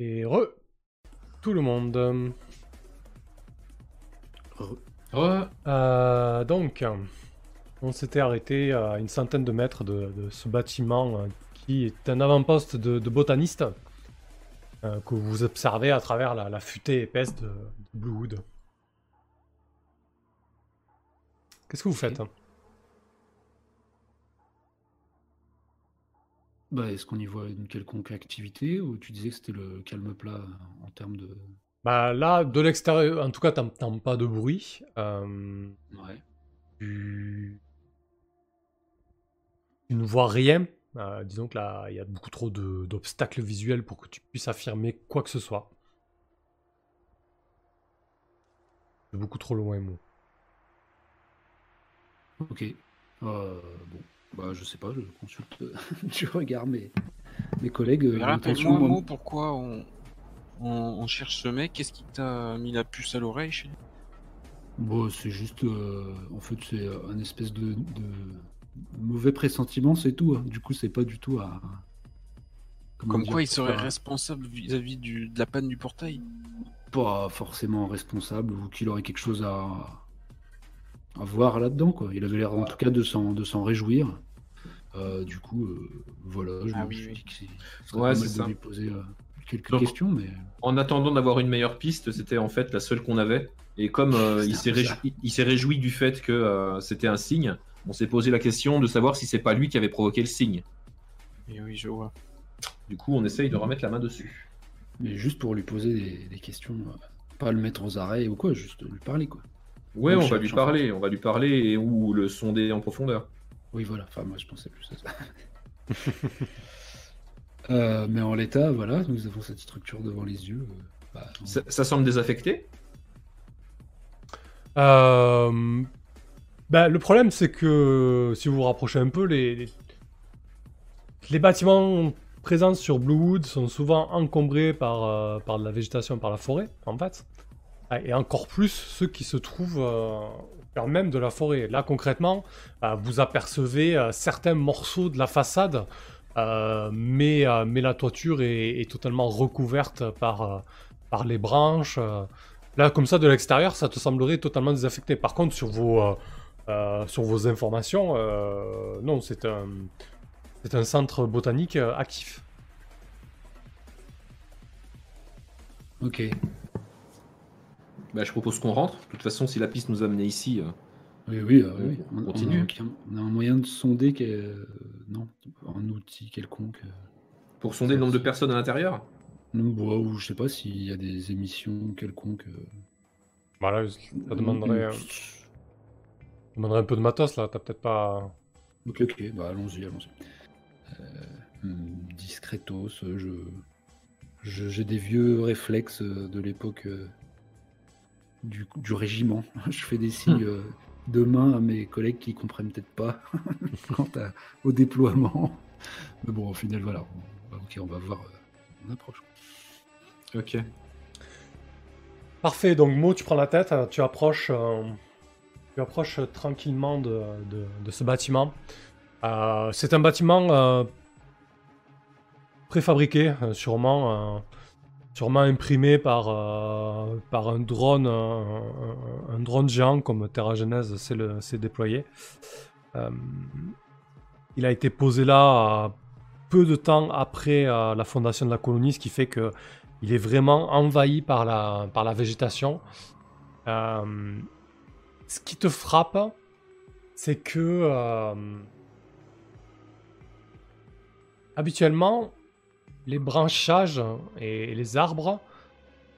Et re. Tout le monde. Euh, donc, on s'était arrêté à une centaine de mètres de, ce bâtiment euh, qui est un avant-poste de, botaniste euh, que vous observez à travers la, futaie épaisse de, Bluewood. Qu'est-ce que vous faites? Bah, est-ce qu'on y voit une quelconque activité ou tu disais que c'était le calme plat en termes de. Bah là, de l'extérieur, en tout cas, t'entends pas de bruit. Euh, ouais. Tu... ne vois rien. Euh, disons que là, il y a beaucoup trop d'obstacles visuels pour que tu puisses affirmer quoi que ce soit. C'est beaucoup trop loin, moi. Ok. Euh, bon. Bah, je sais pas, je consulte, je regarde mes, mes collègues. Euh, Rappelle-moi pourquoi on, on, cherche ce mec? Qu'est-ce qui t'a mis la puce à l'oreille chez Bon, c'est juste, euh, en fait, c'est un espèce de, mauvais pressentiment, c'est tout. Hein. Du coup, c'est pas du tout à. Comme quoi, il serait responsable vis-à-vis de la panne du portail? Pas forcément responsable, ou qu'il aurait quelque chose à, à voir là-dedans. Quoi. Il avait l'air en tout cas de s'en, de s'en réjouir. Euh, du coup, euh, voilà, je ah, me suis dit que c'est ouais, ça. lui poser euh, quelques questions. Mais... En attendant d'avoir une meilleure piste, c'était en fait la seule qu'on avait. Et comme il, s'est réjoui, il s'est réjoui du fait que c'était un signe, on s'est posé la question de savoir si c'est pas lui qui avait provoqué le signe. Et oui, je vois. Du coup, on essaye de remettre la main dessus. Mais juste pour lui poser des, des questions, pas le mettre aux arrêts ou quoi, juste lui parler quoi. Ouais, on va lui parler, on va lui parler et ou le sonder en profondeur. Oui, voilà. Enfin, moi, je pensais plus à ça. Euh, mais en l'état, voilà, nous avons cette structure devant les yeux. Euh, bah, ça, semble désaffecté? Euh... bah, Le problème, c'est que si vous vous rapprochez un peu, les, les, bâtiments présents sur Bluewood sont souvent encombrés par, euh, par de la végétation, par la forêt, en fait. Ah, et encore plus ceux qui se trouvent euh, au même de la forêt. Là, concrètement, euh, vous apercevez euh, certains morceaux de la façade, mais, mais la toiture est, totalement recouverte par, par les branches. Là, comme ça, de l'extérieur, ça te semblerait totalement désaffecté. Par contre, sur vos, sur vos informations, non, c'est un, c'est un centre botanique actif. Ok. Bah, je propose qu'on rentre. De toute façon, si la piste nous a amené ici, euh, oui, oui, euh, on, continue. On a, un moyen de sonder, euh, non, un outil quelconque. Pour sonder le nombre de personnes à l'intérieur Non, bah, ou je sais pas s'il y a des émissions quelconques. Voilà, bah, ça demanderait, demanderait un peu de matos là. T'as peut-être pas. Ok, ok, bah allons-y, allons-y. Hmm, discretos, je, j'ai des vieux réflexes de l'époque du, du régiment. Je fais des signes euh, de main à mes collègues qui comprennent peut-être pas quant au déploiement. Mais bon, au final, voilà. Ok, on va voir. Euh, on approche. Ok. Parfait. Donc, Mo, tu prends la tête. Hein, tu approches, euh, tu approches tranquillement de, de, ce bâtiment. c'est un bâtiment préfabriqué, sûrement sûrement imprimé par, euh, par un drone, un, drone géant comme Terra Genèse s'est déployé. Euh, il a été posé là peu de temps après euh, la fondation de la colonie, ce qui fait que il est vraiment envahi par la, par la végétation. ce qui te frappe, c'est que habituellement, les branchages et les arbres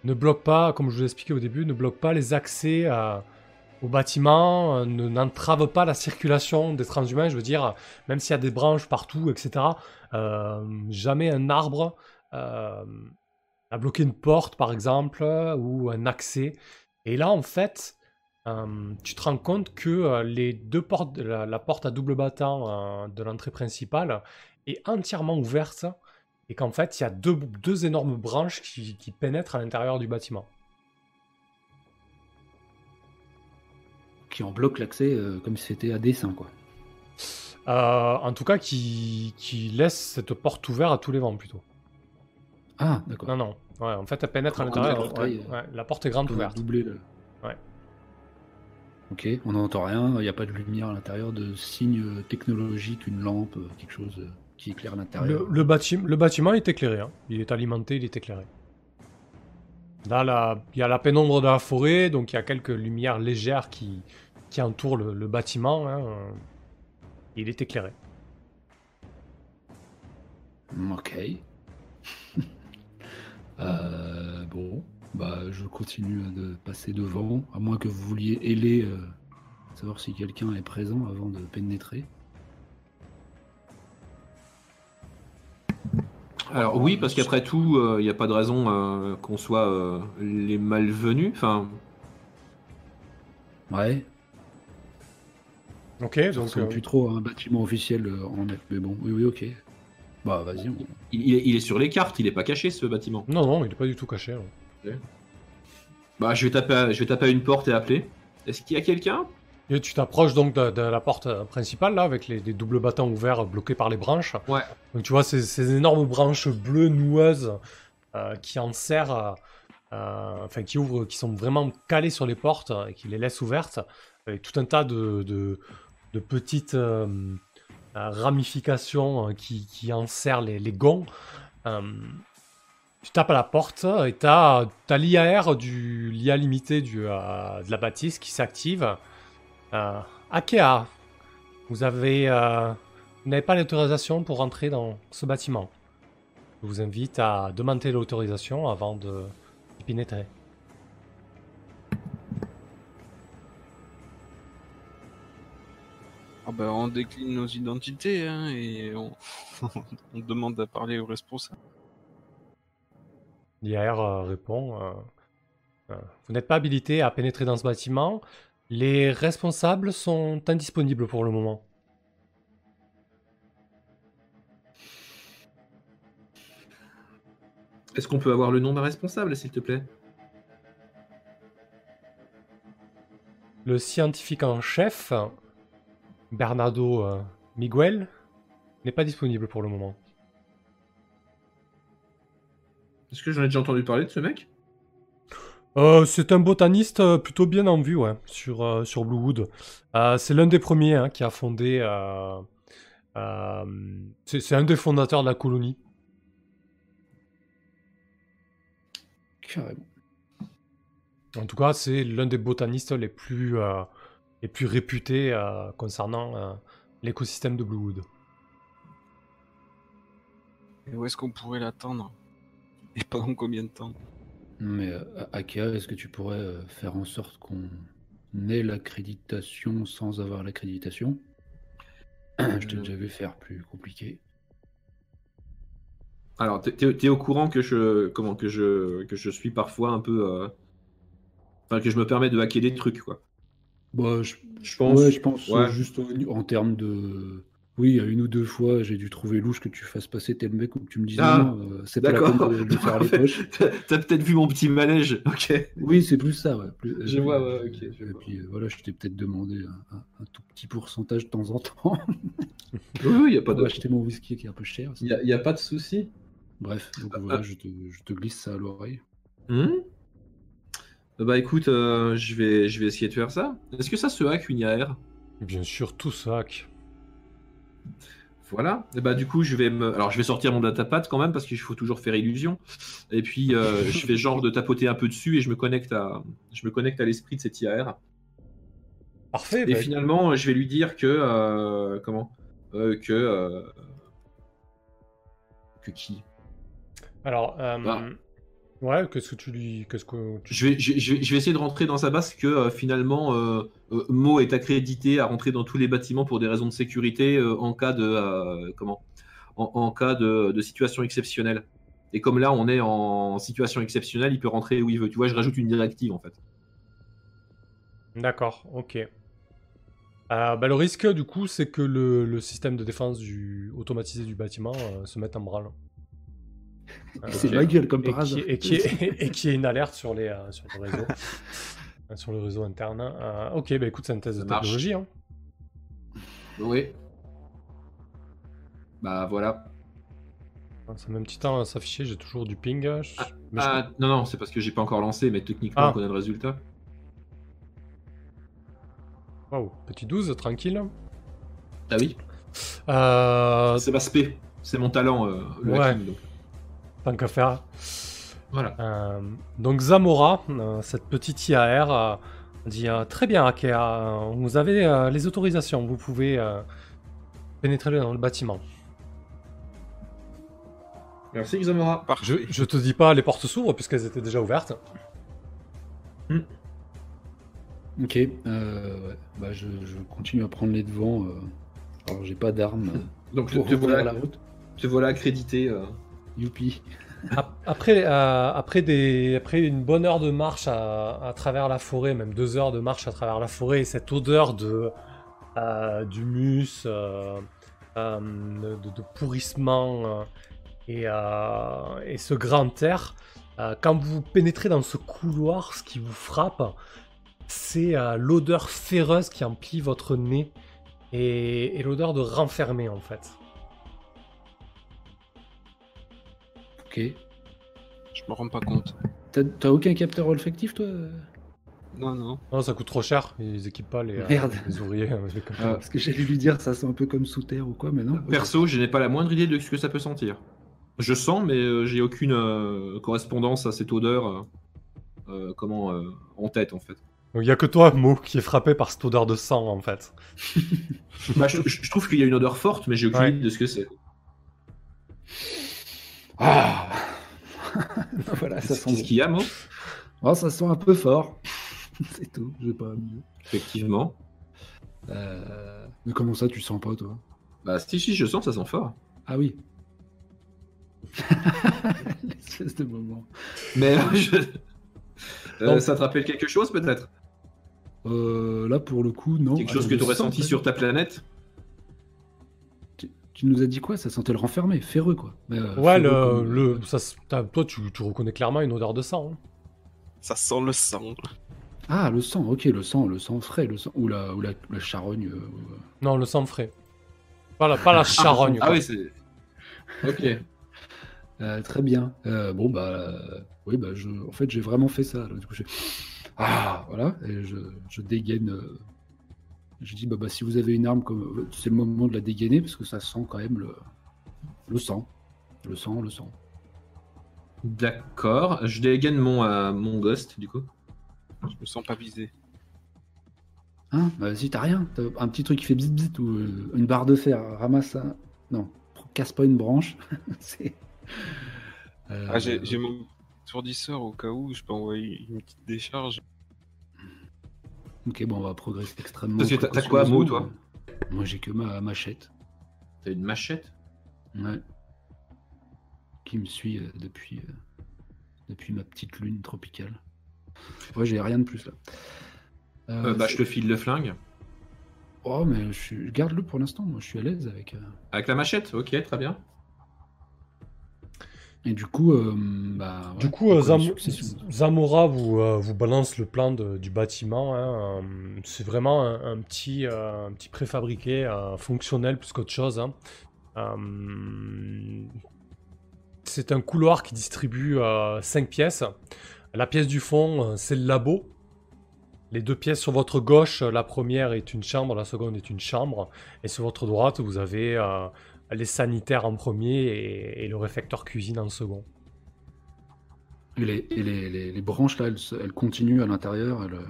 ne bloquent pas, comme je vous ai expliqué au début, ne bloquent pas les accès au bâtiment, euh, n'entravent pas la circulation des transhumains. Je veux dire, même s'il y a des branches partout, etc., euh, jamais un arbre euh, a bloqué une porte, par exemple, ou un accès. Et là, en fait, tu te rends compte que la porte à double battant de l'entrée principale est entièrement ouverte et qu'en fait, il y a deux, deux énormes branches qui, pénètrent à l'intérieur du bâtiment. Qui en bloquent l'accès euh, comme si c'était à dessin, quoi. Euh, en tout cas, qui, qui laisse cette porte ouverte à tous les vents, plutôt. Ah, d'accord. Non, non. Ouais, en fait, elle pénètre à l'intérieur. ouais, ouais, la porte est grande ouverte. doubler le- Ouais. Ok, on n'entend rien, il n'y a pas de lumière à l'intérieur, de signe euh, technologique, une lampe, quelque chose qui éclaire l'intérieur. Le, le, bâti- le bâtiment est éclairé. hein. Il est alimenté, il est éclairé. Là, il y a la pénombre de la forêt, donc il y a quelques lumières légères qui, qui entourent le, le bâtiment. hein. Il est éclairé. Ok. Euh, bon, bah je continue de passer devant, à moins que vous vouliez héler, euh, savoir si quelqu'un est présent avant de pénétrer. Alors oui, parce qu'après tout, il n'y a pas de raison euh, qu'on soit euh, les malvenus. Enfin, Ouais, Ok, ça donc euh, plus trop à un bâtiment officiel euh, en net, mais bon, oui, oui, ok. Bah vas-y, on... il, il est, il est sur les cartes, il n'est pas caché ce bâtiment. non, non, il n'est pas du tout caché. hein. Bah, je vais taper, à, je vais taper à une porte et appeler. Est-ce qu'il y a quelqu'un? Et tu t'approches donc de, de la porte euh, principale, là, avec les, les doubles battants ouverts bloqués par les branches. Ouais. Donc tu vois ces, ces énormes branches bleues noueuses euh, qui en serrent, euh, euh, enfin qui ouvrent, qui sont vraiment calées sur les portes euh, et qui les laissent ouvertes, avec tout un tas de, de, de petites euh, euh, ramifications euh, qui, qui enserrent les, les gonds. Euh, tu tapes à la porte et t'as as, l'IAR du l'IA limité du, euh, de la bâtisse qui s'active. Euh, Akea, vous avez euh, vous n'avez pas l'autorisation pour rentrer dans ce bâtiment. Je vous invite à demander l'autorisation avant de y pénétrer. Ah bah, on décline nos identités hein, et on... on demande à parler au responsable. L'IAR euh, répond euh, euh, Vous n'êtes pas habilité à pénétrer dans ce bâtiment. Les responsables sont indisponibles pour le moment. Est-ce qu'on peut avoir le nom d'un responsable, s'il te plaît? Le scientifique en chef, Bernardo euh, Miguel, n'est pas disponible pour le moment. Est-ce que j'en ai déjà entendu parler de ce mec? Euh, c'est un botaniste euh, plutôt bien en vue ouais, sur, euh, sur Bluewood. Euh, c'est l'un des premiers hein, qui a fondé. euh, euh, c'est c'est un des fondateurs de la colonie. carrément. En tout cas, c'est l'un des botanistes les plus, euh, les plus réputés euh, concernant euh, l'écosystème de Bluewood. Et où est-ce qu'on pourrait l'attendre? Et pendant combien de temps? Mais euh, Akea, est-ce que tu pourrais euh, faire en sorte qu'on ait l'accréditation sans avoir l'accréditation? Je t'ai Euh. déjà vu faire plus compliqué. Alors, t'es- au courant que je, comment, que je, que je suis parfois un peu, euh, enfin que je me permets de hacker des trucs, quoi? Bah, je, Je pense. ouais, je pense ouais. juste en termes de. Oui, il y a une ou deux fois, j'ai dû trouver louche que tu fasses passer tel mec ou que tu me dises Ah, non, euh, c'est pas la peine de, de faire les poches. T'as t'as peut-être vu mon petit manège, ok. Oui, c'est plus ça, ouais. Plus- Je euh, vois, ouais, ok, je Et vois. puis euh, voilà, je t'ai peut-être demandé un, tout petit pourcentage de temps en temps Oui, oui, y a pas de, acheter mon whisky qui est un peu cher. y a, y a pas de souci. Bref, donc Ah, voilà, ah. je te, je te glisse ça à l'oreille. Hmm bah écoute, euh, je vais, je vais essayer de faire ça. Est-ce que ça se hack une IAR Bien sûr, tout ça. hack. Voilà. Et bah du coup, je vais me, alors je vais sortir mon datapad quand même parce qu'il faut toujours faire illusion. Et puis euh, je fais genre de tapoter un peu dessus et je me connecte à, je me connecte à l'esprit de cette IAR. Parfait. Et bah, finalement, je vais lui dire que euh, comment, Euh, que que qui? Alors, Ah. Ouais, qu'est-ce que tu lui. Qu'est-ce que tu- Je vais, je, je vais, essayer de rentrer dans sa base que euh, finalement euh, euh, Mo est accrédité à rentrer dans tous les bâtiments pour des raisons de sécurité en cas de comment en, en cas de, de situation exceptionnelle. Et comme là on est en situation exceptionnelle, il peut rentrer où il veut. Tu vois, je rajoute une directive en fait. D'accord, ok. Bah, le risque, du coup, c'est que le, le système de défense du, automatisé du bâtiment se mette en branle. Euh, C'est ma gueule, comme et par hasard. et qui et qui une alerte sur, les, euh, sur le réseau. Euh, sur le réseau interne. Euh, ok, bah écoute, c'est une thèse de technologie. Hein. Oui. Bah voilà. Ça met un petit temps à s'afficher, j'ai toujours du ping. je- mais je- Ah, non, non, c'est parce que j'ai pas encore lancé, mais techniquement, Ah. on connaît le résultat. Waouh, petit 12, tranquille. Ah oui Euh, C'est ma spé. C'est mon talent, euh, le Ouais. hacking, donc. Tant qu'à faire. Voilà. Euh, donc Zamora, euh, cette petite IAR, euh, dit euh, Très bien, Akea, vous avez euh, les autorisations, vous pouvez euh, pénétrer dans le bâtiment. Merci, Xamora. Je, je te dis pas, les portes s'ouvrent puisqu'elles étaient déjà ouvertes. Ok, euh, ouais. bah, je, je continue à prendre les devants. euh. Alors j'ai pas d'armes Donc, te, pour te ouvrir voilà, la route. te voilà accrédité. Youpi. Ap- Après, euh, après, une bonne heure de marche à, travers la forêt, même deux heures de marche à travers la forêt, et cette odeur de euh, d'humus, euh, euh, de, pourrissement et, ce grand air, quand vous pénétrez dans ce couloir, ce qui vous frappe, c'est l'odeur féreuse qui emplit votre nez et l'odeur de renfermé en fait. Ok. Je me rends pas compte. T'as t'as aucun capteur olfactif toi? Non, non. Non, ça coûte trop cher, ils équipent pas les, euh, Merde. les ouvriers. euh. Euh, Parce que j'allais lui dire ça sent un peu comme sous terre ou quoi, mais non. Perso, je n'ai pas la moindre idée de ce que ça peut sentir. Je sens, mais euh, j'ai aucune euh, correspondance à cette odeur euh, euh, comment, euh, en tête, en fait. Donc il y a que toi, Mo, qui est frappé par cette odeur de sang en fait. Bah, je, je- je trouve qu'il y a une odeur forte, mais j'ai aucune Ouais. idée de ce que c'est. Ah Voilà, ça sent Qu'est-ce bon. qu'il y a, moi Oh, ça sent un peu fort. C'est tout, j'ai pas mieux. Effectivement. Euh, Mais comment ça, tu sens pas, toi? Bah, si, si, je sens, ça sent fort. Ah oui. L'espèce de moment. Mais euh, je- Euh, Non. ça te rappelle quelque chose, peut-être? Euh, là, pour le coup, non. Quelque chose Attends, que tu aurais senti sur ta planète? Tu nous as dit quoi? Ça sentait le renfermé, ferreux, quoi. Mais, euh, ouais, ferreux le, comme- le, ça, t'as- toi tu, tu reconnais clairement une odeur de sang. hein. Ça sent le sang. Ah, le sang, ok, le sang, le sang frais, le sang... ou la, ou la, la charogne. euh, euh, Non, le sang frais. Pas la, pas la charogne. Ah oui, c'est. Ok. Euh, très bien. Euh, bon, bah, euh, oui, bah, je, en fait, j'ai vraiment fait ça. là. Du coup, je... Ah, voilà, et je, je dégaine. Je dis, bah, bah, si vous avez une arme, comme... c'est le moment de la dégainer, parce que ça sent quand même le, le sang. Le sang, le sang. D'accord. Je dégaine mon, euh, mon ghost, du coup. Je me sens pas visé. Hein? Bah, Si t'as rien, t'as un petit truc qui fait bzz bzz ou euh, une barre de fer, ramasse ça. Non, casse pas une branche. C'est. Euh, Ah, j'ai j'ai mon sourdisseur au cas où je peux envoyer une petite décharge. Ok, bon, on va progresser extrêmement. Parce que t'as- quoi, Mo, toi Moi, j'ai que ma machette. T'as une machette? Ouais. Qui me suit euh, depuis, euh, depuis ma petite lune tropicale. Ouais, j'ai rien de plus là. Euh, Euh, Bah, je te file le flingue. Oh, mais je suis- garde-le pour l'instant. Moi, je suis à l'aise avec. euh, Avec la machette? Ok, très bien. Et du coup, euh, bah. Du ouais, coup, euh, Zam-. Zamora vous, euh, vous balance le plan de- du bâtiment. hein, euh, c'est vraiment un, un petit, un petit préfabriqué fonctionnel plus qu'autre chose. hein. C'est un couloir qui distribue 5 pièces. La pièce du fond, c'est le labo. Les deux pièces sur votre gauche, la première est une chambre, la seconde est une chambre. Et sur votre droite, vous avez les sanitaires en premier et, et le réfecteur cuisine en second. Et les, et les, les- les branches là, elles, continuent à l'intérieur. elles, euh,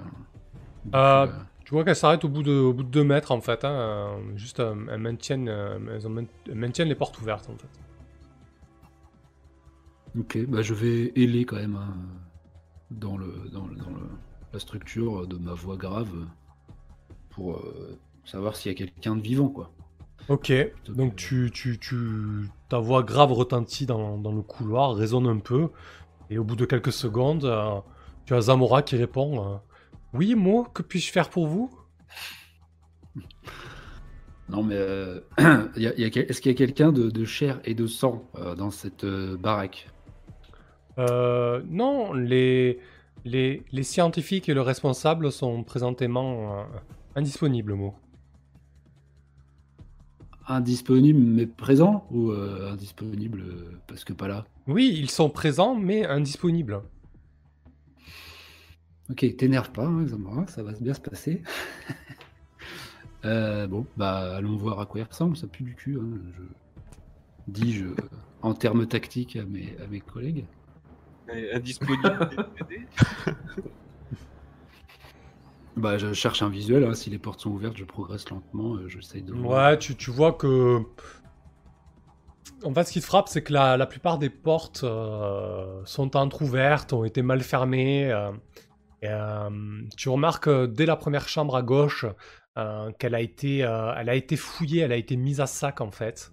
Euh, euh, Tu vois qu'elles s'arrêtent au bout de, au bout de 2 mètres en fait. hein, juste elles, maintiennent, elles, ont main- elles maintiennent les portes ouvertes en fait. Ok, bah je vais héler quand même hein, dans, le, dans, le- dans le- la structure de ma voix grave pour euh, savoir s'il y a quelqu'un de vivant quoi. Ok, donc tu, tu, tu, ta voix grave retentit dans, dans le couloir, résonne un peu. Et au bout de quelques secondes, euh, tu as Zamora qui répond euh, Oui, Mo, que puis-je faire pour vous? Non mais euh, il y a- il y a quel- est-ce qu'il y a quelqu'un de, de chair et de sang dans cette baraque? Euh, Non, les, les, les scientifiques et le responsable sont présentément indisponibles, Mo. Indisponible mais présent ou euh, indisponible euh, parce que pas là? Oui, ils sont présents mais indisponibles. Ok, t'énerve pas, hein, Zamora, ça va bien se passer. Euh, bon, bah allons voir à quoi il ressemble, ça pue du cul, hein, je... dis-je en termes tactiques à mes, à mes collègues. Indisponible. Bah je cherche un visuel, hein, si les portes sont ouvertes, je progresse lentement, euh, j'essaye de. Ouais, tu, tu vois que. En fait, ce qui te frappe, c'est que la, la plupart des portes euh, sont entrouvertes, ont été mal fermées. euh, euh, tu remarques euh, dès la première chambre à gauche qu'elle a, été, a été fouillée, elle a été mise à sac en fait.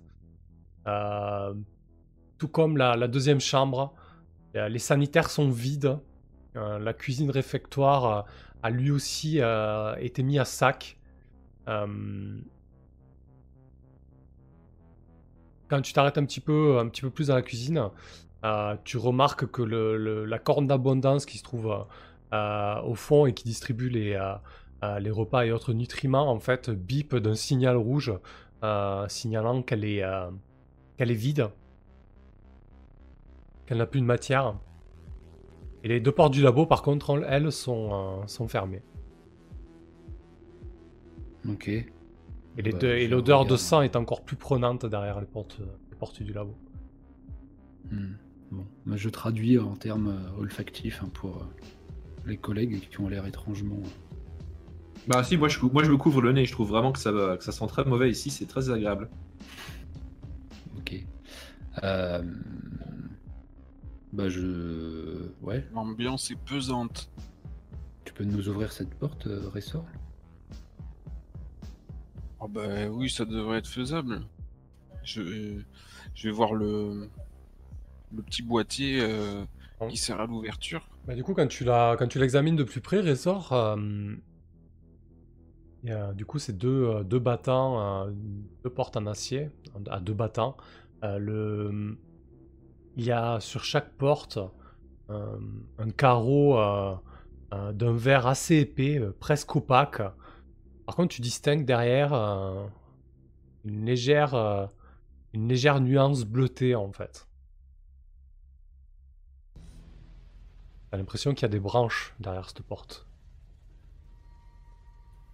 Tout comme la, la deuxième chambre. Les sanitaires sont vides. La cuisine réfectoire a lui aussi euh, été mis à sac. Euh, quand tu t'arrêtes un petit peu, un petit peu plus dans la cuisine, euh, tu remarques que le, la corne d'abondance qui se trouve au fond et qui distribue les, les repas et autres nutriments, en fait, bip d'un signal rouge signalant qu'elle est, qu'elle est vide, qu'elle n'a plus de matière. Et les deux portes du labo, par contre, elles, sont, euh, sont fermées. Ok. Et Bah, l'odeur de sang est encore plus prenante derrière les portes, les portes du labo. Hmm. Bon, bah, je traduis en termes euh, olfactifs hein, pour euh, les collègues qui ont l'air étrangement. Bah si, moi je, moi je me couvre le nez, je trouve vraiment que ça, que ça sent très mauvais ici, c'est très agréable. Ok. Euh, Bah je. Ouais. L'ambiance est pesante. Tu peux nous ouvrir cette porte, euh, Ressort? Oh bah oui, ça devrait être faisable. Je, je vais voir le, le petit boîtier euh, qui sert à l'ouverture. Bah, du coup, quand tu la, quand tu l'examines de plus près, Ressort, euh, du coup, c'est deux, euh, deux battants, euh, deux portes en acier, à deux battants. Euh, le, il y a sur chaque porte un carreau euh, euh, d'un verre assez épais, euh, presque opaque. Par contre, tu distingues derrière une légère, une légère nuance bleutée en fait. T'as l'impression qu'il y a des branches derrière cette porte.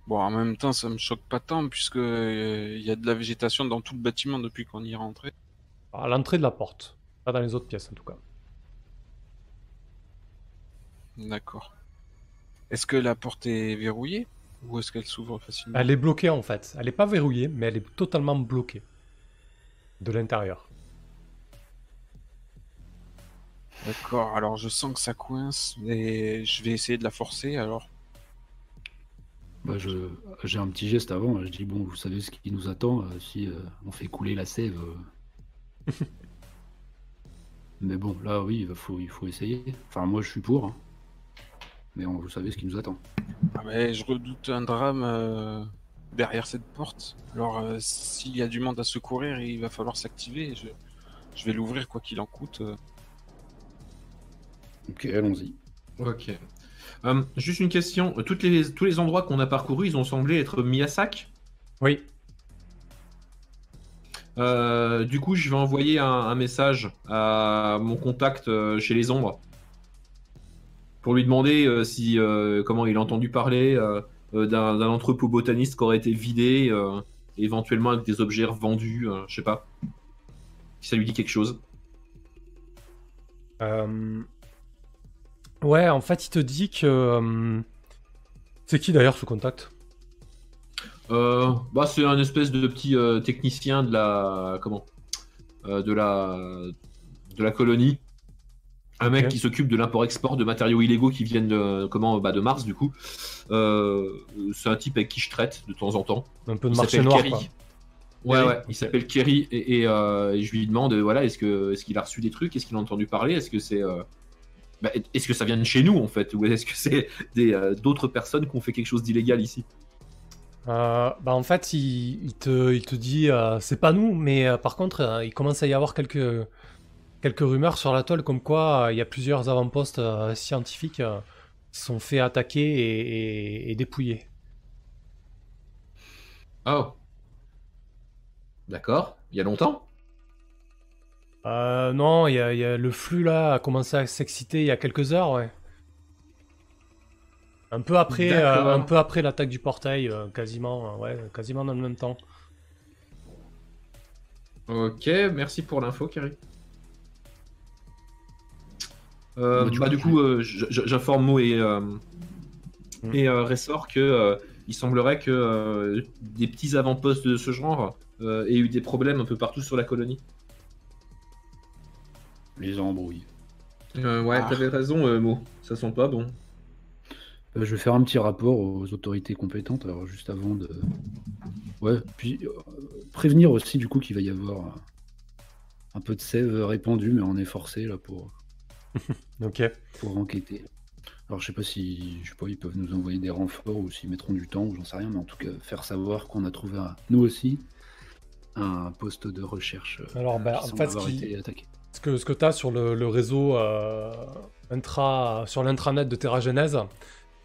Bon, en même temps, ça me choque pas tant puisque euh, il y a de la végétation dans tout le bâtiment depuis qu'on y est rentré. À l'entrée de la porte, pas dans les autres pièces en tout cas. D'accord. Est-ce que la porte est verrouillée ou est-ce qu'elle s'ouvre facilement? Elle est bloquée en fait. Elle est pas verrouillée, mais elle est totalement bloquée. De l'intérieur. D'accord, alors je sens que ça coince et je vais essayer de la forcer alors. Bah je. J'ai un petit geste avant. Je dis bon, vous savez ce qui nous attend euh, si euh, on fait couler la sève. euh. Mais bon, là oui, il faut, il faut essayer. Enfin, moi je suis pour. hein. Mais on- vous savez ce qui nous attend. Ah mais je redoute un drame euh, derrière cette porte. Alors euh, s'il y a du monde à secourir, il va falloir s'activer. Je, je vais l'ouvrir quoi qu'il en coûte. Ok, allons-y. Ok. Euh, juste une question, Toutes les, tous les endroits qu'on a parcourus, ils ont semblé être mis à sac? Oui. Euh, du coup, je vais envoyer un, message à mon contact euh, chez les ombres pour lui demander euh, si comment il a entendu parler d'un entrepôt botaniste qui aurait été vidé, éventuellement avec des objets revendus, je sais pas. Si ça lui dit quelque chose. Ouais, en fait, il te dit que. C'est qui d'ailleurs ce contact? Euh, bah, c'est un espèce de petit euh, technicien de la comment Euh, de la de la colonie. Un mec qui s'occupe de l'import-export de matériaux illégaux qui viennent de comment bah, de Mars du coup. C'est un type avec qui je traite de temps en temps. Un peu de Il marché noir, Kerry. quoi. Ouais, Kerry, ouais, il s'appelle Kerry et, et, et je lui demande voilà est-ce qu'il a reçu des trucs, est-ce qu'il a entendu parler, est-ce que c'est bah, est-ce que ça vient de chez nous en fait? Ou est-ce que c'est euh, d'autres personnes qui ont fait quelque chose d'illégal ici? Euh, bah en fait, il, il te, il te dit, euh, c'est pas nous, mais euh, par contre, euh, il commence à y avoir quelques, quelques rumeurs sur la toile comme quoi il y a plusieurs avant-postes scientifiques qui sont fait attaquer et, et- et dépouiller. Oh. D'accord. Il y a longtemps? Non, il y a, il y a- le flux là a commencé à s'exciter il y a quelques heures, ouais. Un peu après, euh, un peu après l'attaque du portail, euh, quasiment, euh, ouais, quasiment dans le même temps. Ok, merci pour l'info, Kerry. Euh, Bah, tu bah, du coup, euh, j'informe Mo et, euh, Mm. et euh, Ressort que euh, il semblerait que euh, des petits avant-postes de ce genre euh, aient eu des problèmes un peu partout sur la colonie. Les embrouilles. Euh, ouais, Ah. t'avais raison, euh, Mo. Ça sent pas bon. Euh, je vais faire un petit rapport aux autorités compétentes, alors juste avant de. Ouais, puis euh, prévenir aussi du coup qu'il va y avoir un peu de sève répandue, mais on est forcé là pour, Ok. pour enquêter. Alors je sais pas si je sais pas, ils peuvent nous envoyer des renforts ou s'ils mettront du temps, ou j'en sais rien, mais en tout cas faire savoir qu'on a trouvé un- nous aussi un poste de recherche. euh, Alors, bah, en fait, ce qui-. Ce que, ce que tu as sur le, le réseau euh, intra, sur l'intranet de TerraGenèse,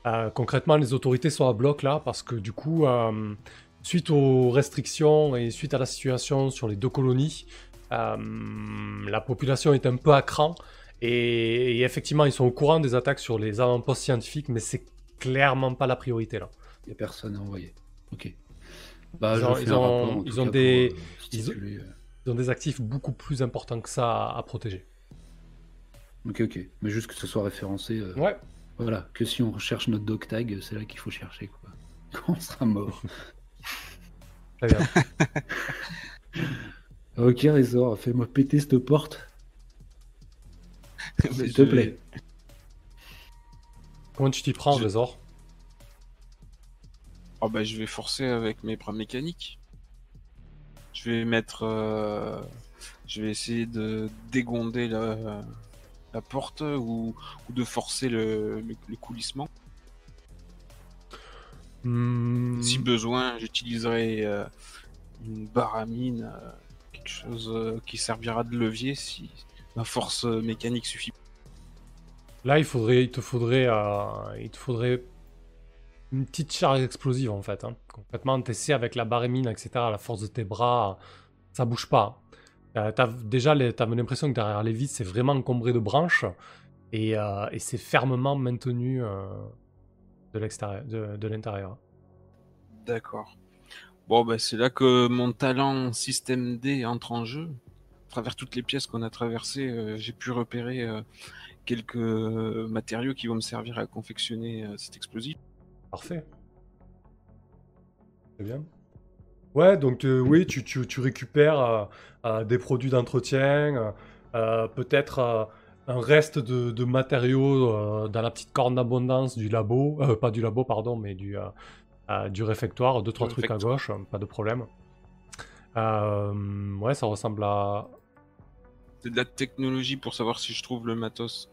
euh, concrètement, les autorités sont à bloc là parce que du coup, euh, suite aux restrictions et suite à la situation sur les deux colonies, euh, la population est un peu à cran et, et effectivement, ils sont au courant des attaques sur les avant-postes scientifiques, mais c'est clairement pas la priorité là. Il n'y a personne à envoyer. Ok. Bah, Ils ont- ils rapport, ils des- pour, ils ont- stipuler, Ils ont des actifs beaucoup plus importants que ça à, à protéger. Ok, ok. Mais juste que ce soit référencé. euh, Ouais. Voilà, que si on recherche notre dog tag, c'est là qu'il faut chercher, quoi. Quand on sera mort. Très bien. ok, Résor, fais-moi péter cette porte, s'il te plaît. Comment tu t'y prends, Je- Résor Oh bah je vais forcer avec mes bras mécaniques. Je vais mettre, euh, je vais essayer de dégonder la, la porte ou, ou de forcer le, le, le coulissement. Hmm, Si besoin, j'utiliserai euh, une baramine, euh, quelque chose euh, qui servira de levier si ma force mécanique suffit. Là, il faudrait, il te faudrait, il te faudrait une petite charge explosive en fait. Hein. Concrètement, t'essaies avec la barémine, etc. La force de tes bras, ça bouge pas. Euh, t'as- déjà, les- t'avais l'impression que derrière les vis, c'est vraiment encombré de branches et, euh, et c'est fermement maintenu euh, de l'extérieur, de, de l'intérieur. D'accord. Bon, bah, c'est là que mon talent système D entre en jeu. À travers toutes les pièces qu'on a traversées, j'ai pu repérer quelques matériaux qui vont me servir à confectionner cet explosif. Parfait. Très bien. Ouais, donc euh, oui, tu, tu- tu récupères euh, euh, des produits d'entretien, peut-être euh, un reste de, de matériaux euh, dans la petite corne d'abondance du labo, euh, pas du labo, pardon, mais du, euh, euh, du réfectoire, deux, trois trucs à gauche, euh, pas de problème. Euh, ouais, ça ressemble à... C'est de la technologie pour savoir si je trouve le matos.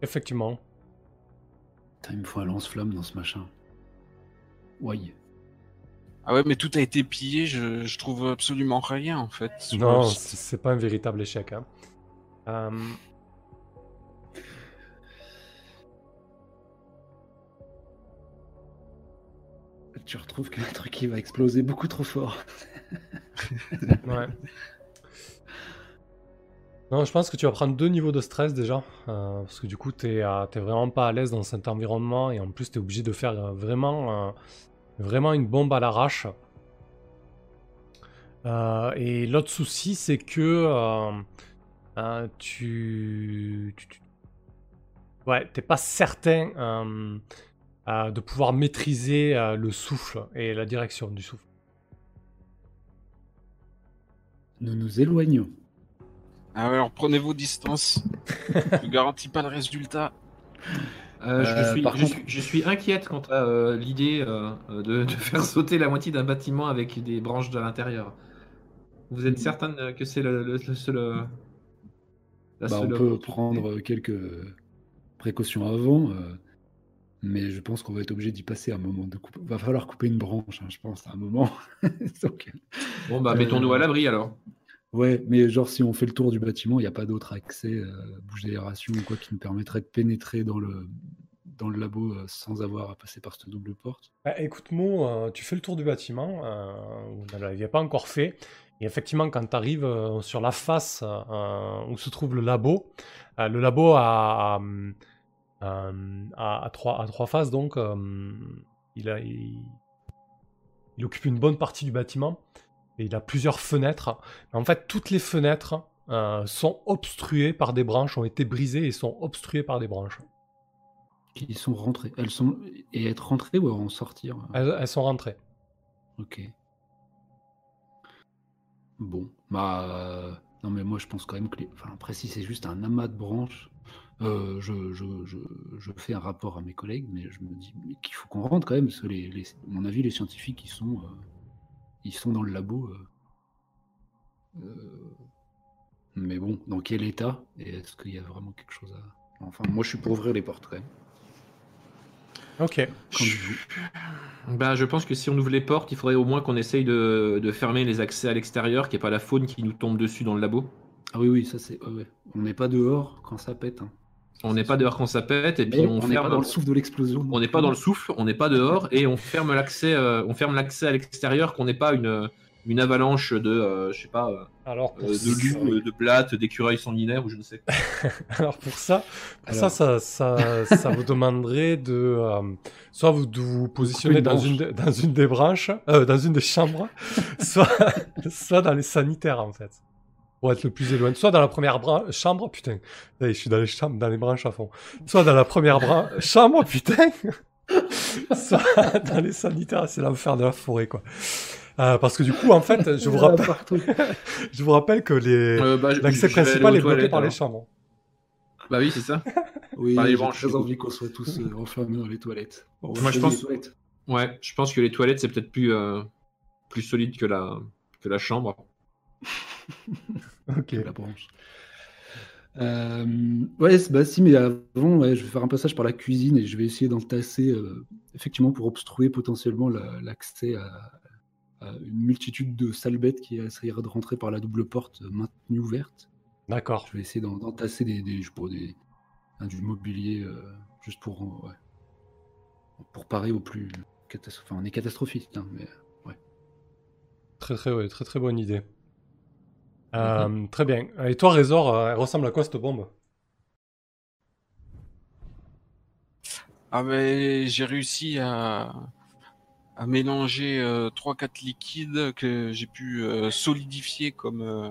Effectivement. Putain, il me faut un lance-flamme dans ce machin. Ouais. Ah ouais, mais tout a été pillé, je, je trouve absolument rien en fait. Non, c'est pas un véritable échec. hein. Euh, Tu retrouves que le truc qui va exploser beaucoup trop fort. Ouais. Non, je pense que tu vas prendre deux niveaux de stress déjà, euh, parce que du coup, t'es euh, t'es vraiment pas à l'aise dans cet environnement et en plus, t'es obligé de faire euh, vraiment, euh, vraiment une bombe à l'arrache. Euh, et l'autre souci, c'est que euh, euh, tu, tu- tu- ouais, t'es pas certain euh, euh, de pouvoir maîtriser euh, le souffle et la direction du souffle. Nous nous éloignons. Ah alors prenez vos distances. je garantis pas le résultat. Euh, je, Euh, suis, par je, contre- suis, je suis inquiète quant à euh, l'idée euh, de, de faire sauter la moitié d'un bâtiment avec des branches de l'intérieur. Vous êtes certain euh, que c'est le, le- le seul. la Bah, on peut prendre quelques précautions avant, euh, mais je pense qu'on va être obligé d'y passer à un moment. De. Va falloir couper une branche, hein, je pense, à un moment. Donc, Bon, bah, Euh, mettons-nous à l'abri alors. Ouais, mais genre si on fait le tour du bâtiment, il n'y a pas d'autre accès, euh, bouche d'aération ou quoi, qui nous permettrait de pénétrer dans le dans le labo euh, sans avoir à passer par cette double porte? Bah, écoute, Mo, euh, tu fais le tour du bâtiment, euh, vous ne l'aviez pas encore fait. Et effectivement, quand tu arrives sur la face euh, où se trouve le labo, euh, le labo a, a, trois, a trois faces, donc euh, il, il occupe une bonne partie du bâtiment et il a plusieurs fenêtres. En fait, toutes les fenêtres euh, sont obstruées par des branches, ont été brisées et sont obstruées par des branches. qui sont rentrées. Elles sont et être rentrées ou en sortir Elles, elles sont rentrées. Ok. Bon, bah euh, non mais moi je pense quand même que les... enfin, après si c'est juste un amas de branches, euh, je, je, je, je fais un rapport à mes collègues, mais je me dis qu'il faut qu'on rentre quand même, parce que les, les- à mon avis les scientifiques ils sont euh, ils sont dans le labo. euh, euh, mais bon, dans quel état Et est-ce qu'il y a vraiment quelque chose à. Enfin, moi je suis pour ouvrir les portes quand même. Ok. Vous. Ben, je pense que si on ouvre les portes, il faudrait au moins qu'on essaye de, de fermer les accès à l'extérieur, qu'il n'y ait pas la faune qui nous tombe dessus dans le labo. Ah oui, oui, ça c'est. ouais, ouais. On n'est pas dehors quand ça pète. hein. On n'est pas dehors quand ça pète, et puis on, on n'est pas ferme. dans le souffle de l'explosion. On n'est pas dans le souffle, on n'est pas dehors, et on ferme l'accès, euh, on ferme l'accès à l'extérieur, qu'on n'ait pas une, une avalanche de, euh, je sais pas, euh, Alors euh, de loups, euh, de blattes, d'écureuils sanguinaires ou je ne sais. alors pour ça, pour Alors. ça, ça, ça, ça vous demanderait de euh, soit vous, de vous positionner dans une, de- dans une des branches, euh, dans une des chambres, soit, soit dans les sanitaires en fait, pour être le plus éloigné. Soit dans la première chambre, putain, je suis dans les chambres, dans les branches à fond. Soit dans la première chambre, putain, soit dans les sanitaires, c'est l'enfer de la forêt quoi. Euh, parce que du coup, en fait, je vous rappelle, je vous rappelle que les Euh, bah, l'accès principal est bloqué par les chambres. Bah oui, c'est ça. Oui, Par les j'ai branches, coup. envie qu'on soit tous euh, enfermés dans les toilettes. Bon, Moi, je pense-. Ouais, je pense que les toilettes c'est peut-être plus euh, plus solide que la que la chambre. Ok. la branche. Euh, ouais, bah si, mais avant, ouais, je vais faire un passage par la cuisine et je vais essayer d'entasser, euh, effectivement, pour obstruer potentiellement la- l'accès à, à une multitude de sales bêtes qui essaieraient de rentrer par la double porte euh, maintenue ouverte. D'accord. Je vais essayer d'en- d'entasser des, des, je des- hein, du mobilier euh, juste pour, ouais, pour parer au plus catastrophique. Enfin, on est catastrophiste, hein, mais Très très ouais, très très bonne idée. Euh, Très bien. Et toi, Résor, euh, elle ressemble à quoi cette bombe? Ah ben j'ai réussi à, à mélanger euh, 3-4 liquides que j'ai pu euh, solidifier comme euh,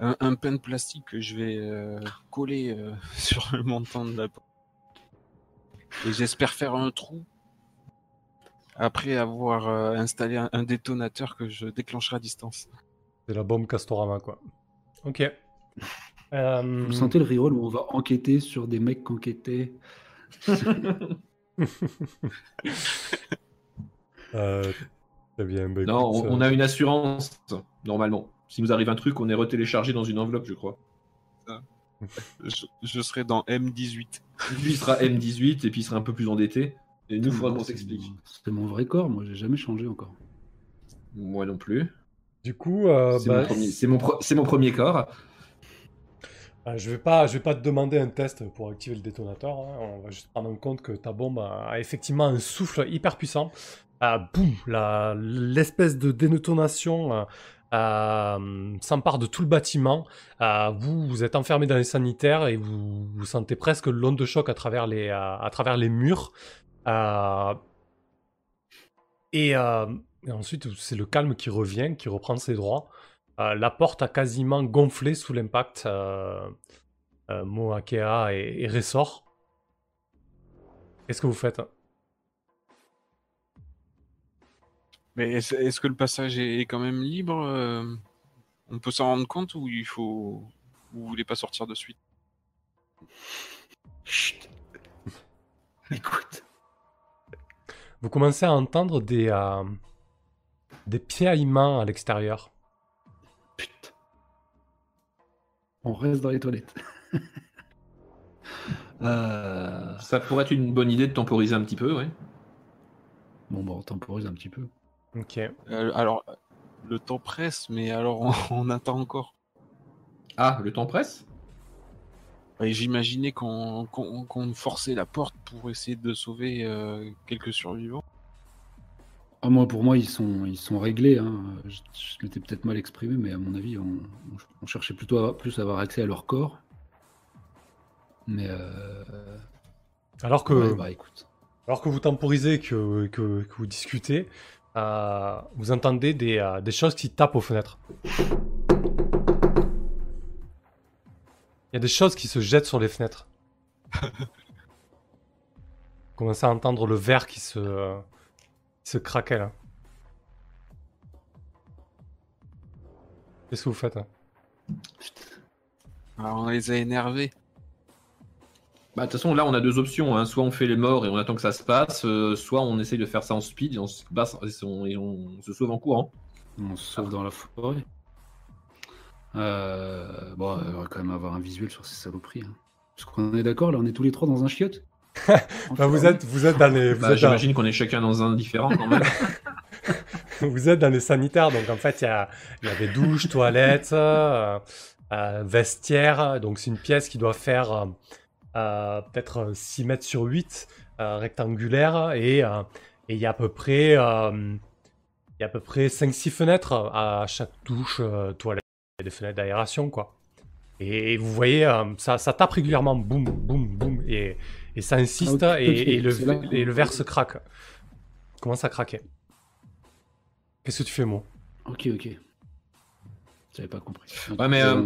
un, un pain de plastique que je vais euh, coller euh, sur le montant de la porte. Et j'espère faire un trou après avoir euh, installé un, un détonateur que je déclencherai à distance. C'est la bombe Castorama, quoi. Ok. Euh, vous sentez le reroll où on va enquêter sur des mecs qui enquêtaient. euh, très bien. bah, Non, on, on euh, a une assurance normalement. Si nous arrive un truc, on est retéléchargé dans une enveloppe, je crois. Je, je serai dans M18. Lui il sera M18 et puis il sera un peu plus endetté. Et nous, il faudra qu'on c'est s'explique. mon- C'est mon vrai corps, moi j'ai jamais changé encore. Moi non plus. Du coup, euh, C'est bah, mon, premier- c'est mon pro- c'est mon premier corps. euh, je vais pas, je vais pas te demander un test pour activer le détonateur. hein. On va juste prendre en compte que ta bombe a, a effectivement un souffle hyper puissant. Ah, boum, la- l'espèce de détonation euh, s'empare de tout le bâtiment. Euh, vous, vous êtes enfermé dans les sanitaires et vous, vous sentez presque l'onde de choc à travers les, à travers les murs. Euh, et, et ensuite, c'est le calme qui revient, qui reprend ses droits. Euh, la porte a quasiment gonflé sous l'impact. Euh, euh, Moakea et, et Ressort. Qu'est-ce que vous faites Mais est-ce est-ce que le passage est est quand même libre euh, On peut s'en rendre compte ou il faut. Vous voulez pas sortir de suite? Chut Écoute. Vous commencez à entendre des, euh, des piaillements à l'extérieur. Putain. On reste dans les toilettes. Euh, Ça pourrait être une bonne idée de temporiser un petit peu, ouais. Bon, bon, on temporise un petit peu. Ok. Euh, Alors, le temps presse, mais alors on, on attend encore. Ah, le temps presse? Et J'imaginais qu'on qu'on- qu'on forçait la porte pour essayer de sauver euh, quelques survivants. Ah, moi, pour moi, ils sont, ils sont réglés. hein. Je, je m'étais peut-être mal exprimé, mais à mon avis, on, on- on cherchait plutôt à, plus à avoir accès à leur corps. Mais euh, Alors que, ouais, bah écoute. alors que vous temporisez, que, que, que vous discutez, euh, vous entendez des, euh, des choses qui tapent aux fenêtres. Il y a des choses qui se jettent sur les fenêtres. Vous commencez à entendre le verre qui se, qui se craquait là. Qu'est-ce que vous faites hein Alors, on les a énervés. Bah, de toute façon, là, on a deux options. hein. Soit on fait les morts et on attend que ça se passe, euh, soit on essaye de faire ça en speed et on se, passe- et on- et on se sauve en courant. On se sauve dans la forêt. Euh, bon, on va quand même avoir un visuel sur ces saloperies. hein. Parce qu'on est d'accord, là, on est tous les trois dans un chiotte? Bah, vous, êtes, vous êtes dans les, Bah, dans- J'imagine qu'on est chacun dans un différent quand même. vous êtes dans les sanitaires, donc en fait, il y y a des douches, toilettes, euh, euh, vestiaires. Donc, c'est une pièce qui doit faire euh, euh, peut-être 6 mètres sur 8, euh, rectangulaire. Et il y a à peu près, il y a à peu près 5-6 fenêtres à chaque douche, toilette. Il y a des fenêtres d'aération, quoi. Et, vous voyez, ça, ça tape régulièrement, boum, boum, boum, et, ça insiste, Ah, et, le, là et le qu'on- verre se craque. Commence à craquer. Qu'est-ce que tu fais, moi Ok, ok. J'avais pas compris. Ouais, mais, euh,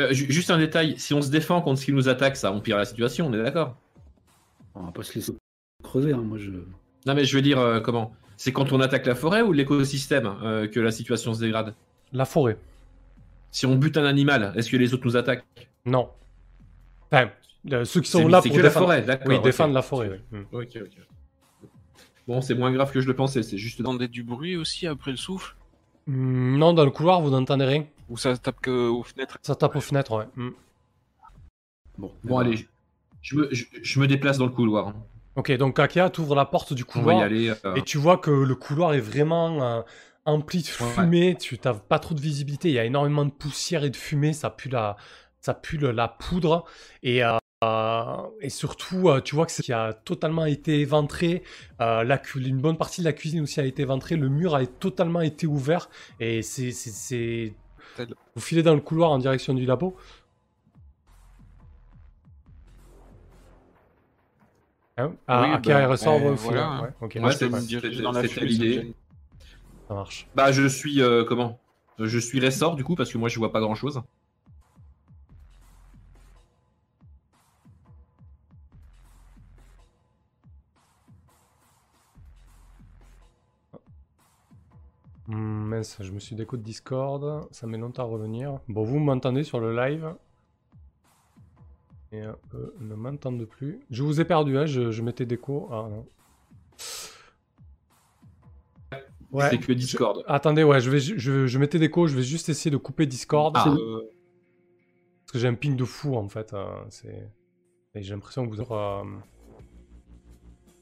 Euh, ju- juste un détail, si on se défend contre ce qui nous attaque, ça empire la situation, on est d'accord? On va pas se laisser crever, hein. moi je. Non mais je veux dire, euh, comment? C'est quand on attaque la forêt ou l'écosystème euh, que la situation se dégrade? La forêt. Si on bute un animal, est-ce que les autres nous attaquent? Non. Enfin, euh, ceux qui sont là c'est pour que la défendre... forêt, d'accord. Oui, ok. défendre la forêt, oui. Ok, ok. Bon, c'est moins grave que je le pensais, c'est juste... Entendez du bruit aussi après le souffle Hmm, non, dans le couloir, vous n'entendez rien. Ou ça tape que aux fenêtres Ça tape aux fenêtres, ouais. Hmm. Bon, Bon, allez, je, je me, je, je me déplace dans le couloir. hein. Ok, donc Kakia, t'ouvres la porte du On va y couloir, aller. euh, et tu vois que le couloir est vraiment euh, empli de fumée, tu n'as pas trop de visibilité, il y a énormément de poussière et de fumée, ça pue la, ça pue la poudre, et, euh, euh, et surtout, euh, tu vois que c'est qui a totalement été éventré, euh, la cu- une bonne partie de la cuisine aussi a été éventrée, le mur a totalement été ouvert, et c'est... c'est- c'est- Tel- Vous filez dans le couloir en direction du labo. Hein Ah, Oui, Akia, bah, elle ressort voilà. Ouais, je me dans la l'idée. ça marche. Bah, je suis... euh, comment? Je suis ressort, du coup, parce que moi, je vois pas grand-chose. Hmm, mince, je me suis déco de Discord, ça met longtemps à revenir. Bon, vous m'entendez sur le live Et euh, eux ne m'entendent plus. Je vous ai perdu, hein, je, je mettais déco. Ah non. Ouais. C'est que Discord. Attendez, ouais, je, vais, je, je mettais déco, je vais juste essayer de couper Discord. Ah. euh, parce que j'ai un ping de fou en fait. c'est... Et j'ai l'impression que vous aurez. euh,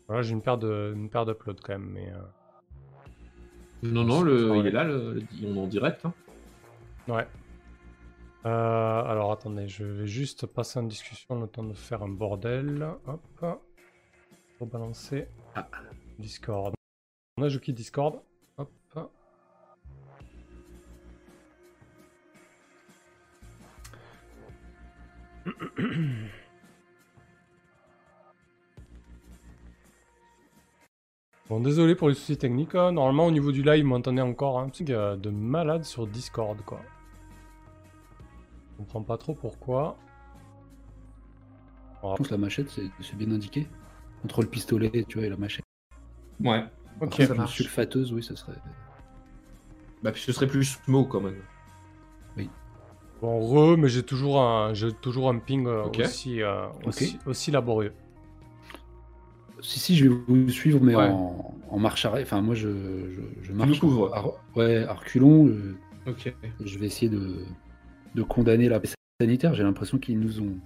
Voilà, j'ai une paire de une paire d'upload quand même, mais. euh, Non, non, le... Il est là, le... on est en direct. hein. Ouais. Euh, alors attendez, je vais juste passer en discussion le temps de faire un bordel. Hop. Rebalancer. Ah. Discord. On a quitte Discord. Hop. Bon, désolé pour les soucis techniques. hein. Normalement, au niveau du live, vous m'entendez encore un petit gars de malade sur Discord, quoi. Je comprends pas trop pourquoi. Je pense que la machette, c'est bien indiqué. Entre le pistolet, tu vois, et la machette. Ouais. Ok. Par ça contre, marche. Sulfateuse, oui, ça serait. Bah, puis ce serait plus Smo, quand même. Bon, re, mais j'ai toujours un, j'ai toujours un ping euh, aussi, euh, aussi, aussi laborieux. Si, si, je vais vous suivre, mais Ouais. en, en marche arrière. Enfin, moi, je, je, je nous marche. couvres. à- ouais, à reculons. je- Ok. Je vais essayer de, de condamner la paix sanitaire. J'ai l'impression qu'ils nous ont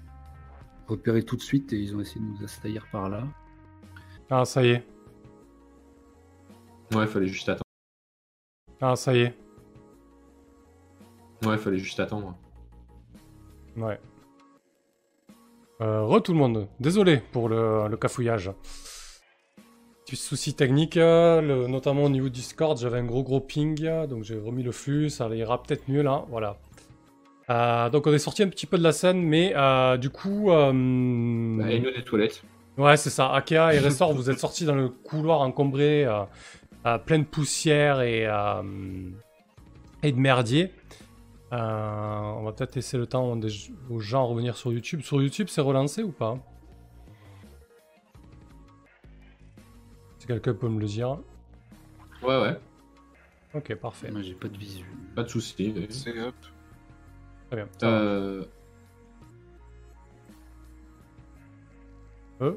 repéré tout de suite et ils ont essayé de nous assaillir par là. Ah, ça y est. Ouais, fallait juste attendre. Ah, ça y est. Ouais, fallait juste attendre. Ouais. Euh, re tout le monde. Désolé pour le, le cafouillage. Petit souci technique, euh, le- notamment au niveau du Discord, j'avais un gros gros ping, donc j'ai remis le flux, ça ira peut-être mieux là, voilà. Euh, donc on est sorti un petit peu de la scène, mais euh, du coup... euh, Bah, et nous des toilettes. Ouais, c'est ça. Akea et Ressort, vous êtes sortis dans le couloir encombré, plein de poussière et, et de merdier. Euh, on va peut-être laisser le temps des- aux gens à revenir sur YouTube. Sur YouTube, c'est relancé ou pas? Si quelqu'un peut me le dire. Ouais, ouais. Ok, parfait. Moi, j'ai pas de visu. Pas de soucis. C'est hop. Très bien. Euh, Euh,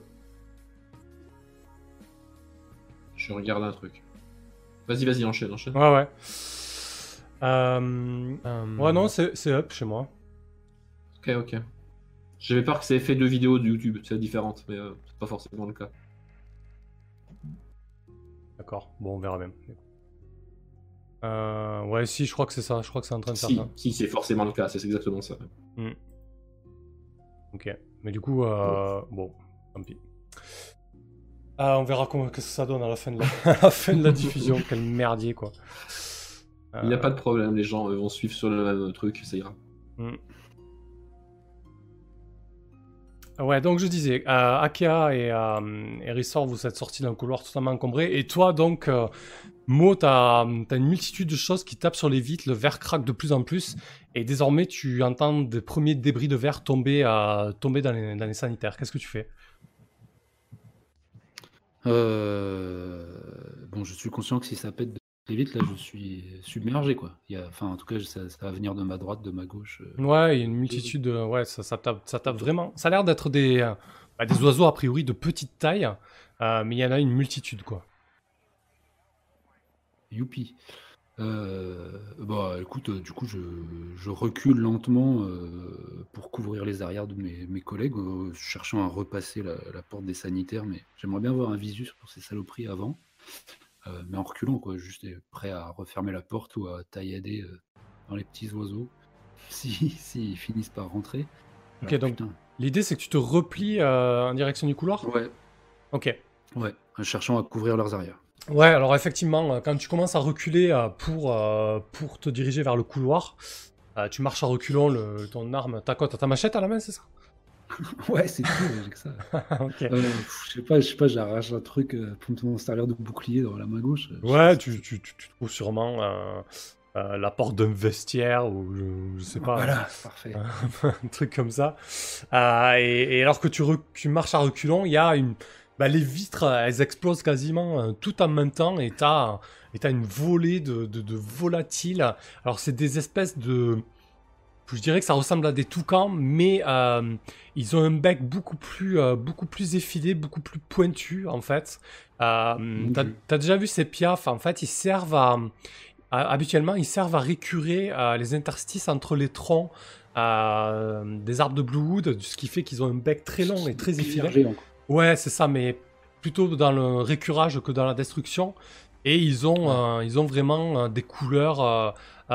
Je regarde un truc. Vas-y, vas-y, enchaîne, enchaîne. Ouais, ouais. Euh, euh, Ouais, non, c'est up chez moi. Ok, ok. J'avais peur que ça ait fait deux vidéos de YouTube, c'est différente, mais euh, c'est pas forcément le cas. D'accord, bon, on verra même. Euh, ouais, si, je crois que c'est ça. Je crois que c'est en train de faire Si, ça. si c'est forcément le cas, c'est exactement ça. Ok. Mais du coup, euh, bon, tant pis. Ah, on verra comment, qu'est-ce que ça donne à la fin de la, à la, fin de la diffusion. Quel merdier, quoi. Il n'y a Euh, pas de problème, les gens vont suivre sur le même truc, ça ira. Ouais, donc je disais, euh, Akea et, euh, et Rissor, vous êtes sortis d'un couloir totalement encombré. Et toi, donc, euh, Mo, t'as as une multitude de choses qui tapent sur les vitres, le verre craque de plus en plus. Et désormais, tu entends des premiers débris de verre tomber, à, tomber dans, les, dans les sanitaires. Qu'est-ce que tu fais? Euh, Bon, je suis conscient que si ça pète très vite, là, je suis submergé, quoi. Il y a... Enfin, en tout cas, ça, ça va venir de ma droite, de ma gauche. euh. Ouais, il y a une multitude de... Ouais, ça, ça, tape, ça tape vraiment... Ça a l'air d'être des, euh, bah, des oiseaux, a priori, de petite taille. euh, mais il y en a une multitude, quoi. Youpi. Bah, écoute, du coup, je, je recule lentement pour couvrir les arrières de mes, mes collègues, cherchant à repasser la, la porte des sanitaires, mais j'aimerais bien avoir un visu sur ces saloperies avant. Euh, mais en reculant, quoi, juste euh, prêt à refermer la porte ou à taillader euh, dans les petits oiseaux, si, si ils finissent par rentrer. Ok, Alors, donc-. L'idée, c'est que tu te replies euh, en direction du couloir? Ouais, Ok. ouais, cherchant à couvrir leurs arrières. Ouais, alors effectivement, euh, quand tu commences à reculer euh, pour, euh, pour te diriger vers le couloir, euh, tu marches à reculons, le, ton arme, t'as quoi T'as ta machette à la main, c'est ça? Ouais, c'est tout, j'ai que ça. Euh, je sais pas, je sais pas, j'arrache un truc euh, pour me servir de bouclier dans la main gauche. Sais Ouais, tu, si- tu, tu, tu trouves sûrement euh, euh, la porte d'un vestiaire ou je, je sais pas, Voilà, parfait. un truc comme ça. Euh, et, et alors que tu, marches à reculons, il y a une. Bah, les vitres, euh, elles explosent quasiment euh, tout en même temps et t'as et t'as une volée de, de, de volatiles. Alors, c'est des espèces de. Je dirais que ça ressemble à des toucans, mais euh, ils ont un bec beaucoup plus, euh, beaucoup plus effilé, beaucoup plus pointu en fait. Euh, t'as, t'as déjà vu ces piafs? En fait, ils servent à, à- habituellement, ils servent à récurer euh, les interstices entre les troncs des arbres de Bluewood, ce qui fait qu'ils ont un bec très long et très effilé. Ouais, c'est ça, mais plutôt dans le récurage que dans la destruction. Et ils ont, ils ont vraiment des couleurs euh,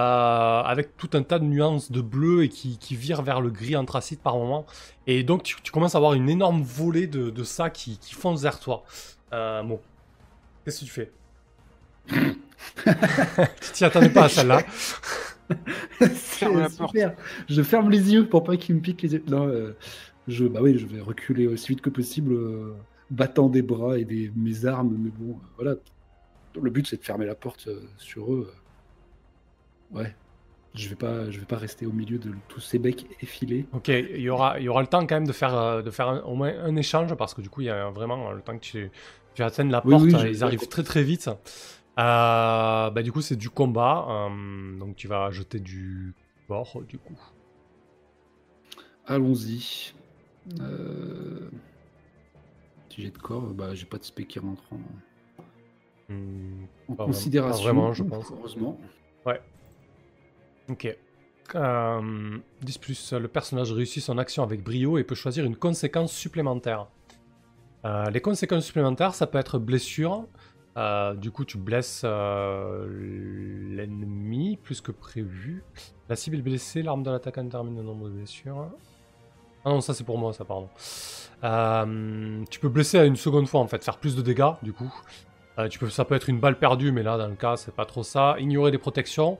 avec tout un tas de nuances de bleu et qui, qui virent vers le gris anthracite par moment. Et donc tu, tu commences à avoir une énorme volée de, de ça qui, qui fonce vers toi. Euh, bon, qu'est-ce que tu fais? Tu t'y attendais pas à celle-là. Ferme super. Je ferme les yeux pour pas qu'ils me piquent les yeux. Non, euh, je, bah oui, je vais reculer aussi vite que possible, euh, battant des bras et des, mes armes. Mais bon, euh, voilà. Le but, c'est de fermer la porte euh, sur eux. Euh. Ouais. Je vais pas, je vais pas rester au milieu de tous ces becs effilés. Ok, il y aura, il y aura le temps quand même de faire, euh, de faire un- au moins un échange parce que du coup il y a vraiment le temps que tu, tu atteignes la porte, oui, euh, ils arrivent très très vite. Euh, bah du coup c'est du combat, euh, donc tu vas jeter du bord du coup. Allons-y. Euh... Si j'ai de corps, bah j'ai pas de spé qui rentre en, Hmm, en vraiment- considération. vraiment, je pense. Heureusement. Ok. Euh, 10 plus, le personnage réussit son action avec brio et peut choisir une conséquence supplémentaire. Euh, les conséquences supplémentaires, ça peut être blessure. Euh, du coup, tu blesses euh, l'ennemi plus que prévu. La cible est blessée, l'arme de l'attaquant termine le nombre de blessures. Ah non, ça c'est pour moi, ça, pardon. Euh, tu peux blesser à une seconde fois en fait, faire plus de dégâts du coup. Euh, tu peux, ça peut être une balle perdue, mais là dans le cas c'est pas trop ça. Ignorer des protections,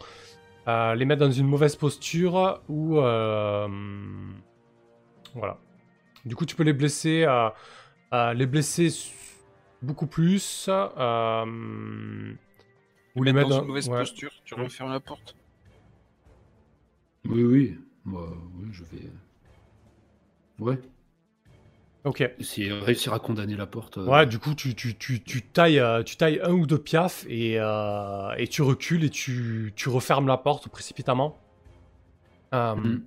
euh, les mettre dans une mauvaise posture ou voilà. Du coup tu peux les blesser, les blesser beaucoup plus. ou les mettre dans, une mauvaise posture. Tu refermes la porte? Oui oui, moi oui je vais. Ouais. Ok. Si réussir à condamner la porte. Euh, ouais, du coup, tu, tu, tu, tu tailles, euh, tu tailles un ou deux piafs et, euh, et tu recules et tu, tu refermes la porte précipitamment. Mhm.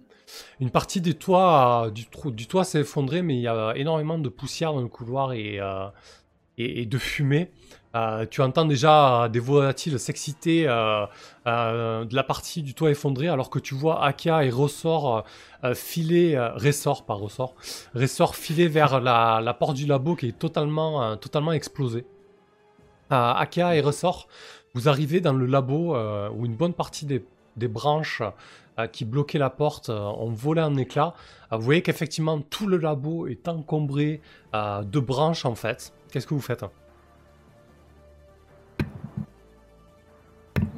Une partie du toit, du, du toit s'est effondrée, mais il y a énormément de poussière dans le couloir et, et, de fumée. Euh, tu entends déjà des volatiles s'exciter euh, euh, de la partie du toit effondré alors que tu vois Akia et Ressort filer, Ressort par Ressort, Ressort filer vers la, porte du labo qui est totalement, explosée. Akia et Ressort, vous arrivez dans le labo où une bonne partie des, des branches qui bloquaient la porte ont volé en éclats. vous voyez qu'effectivement tout le labo est encombré de branches en fait. Qu'est-ce que vous faites?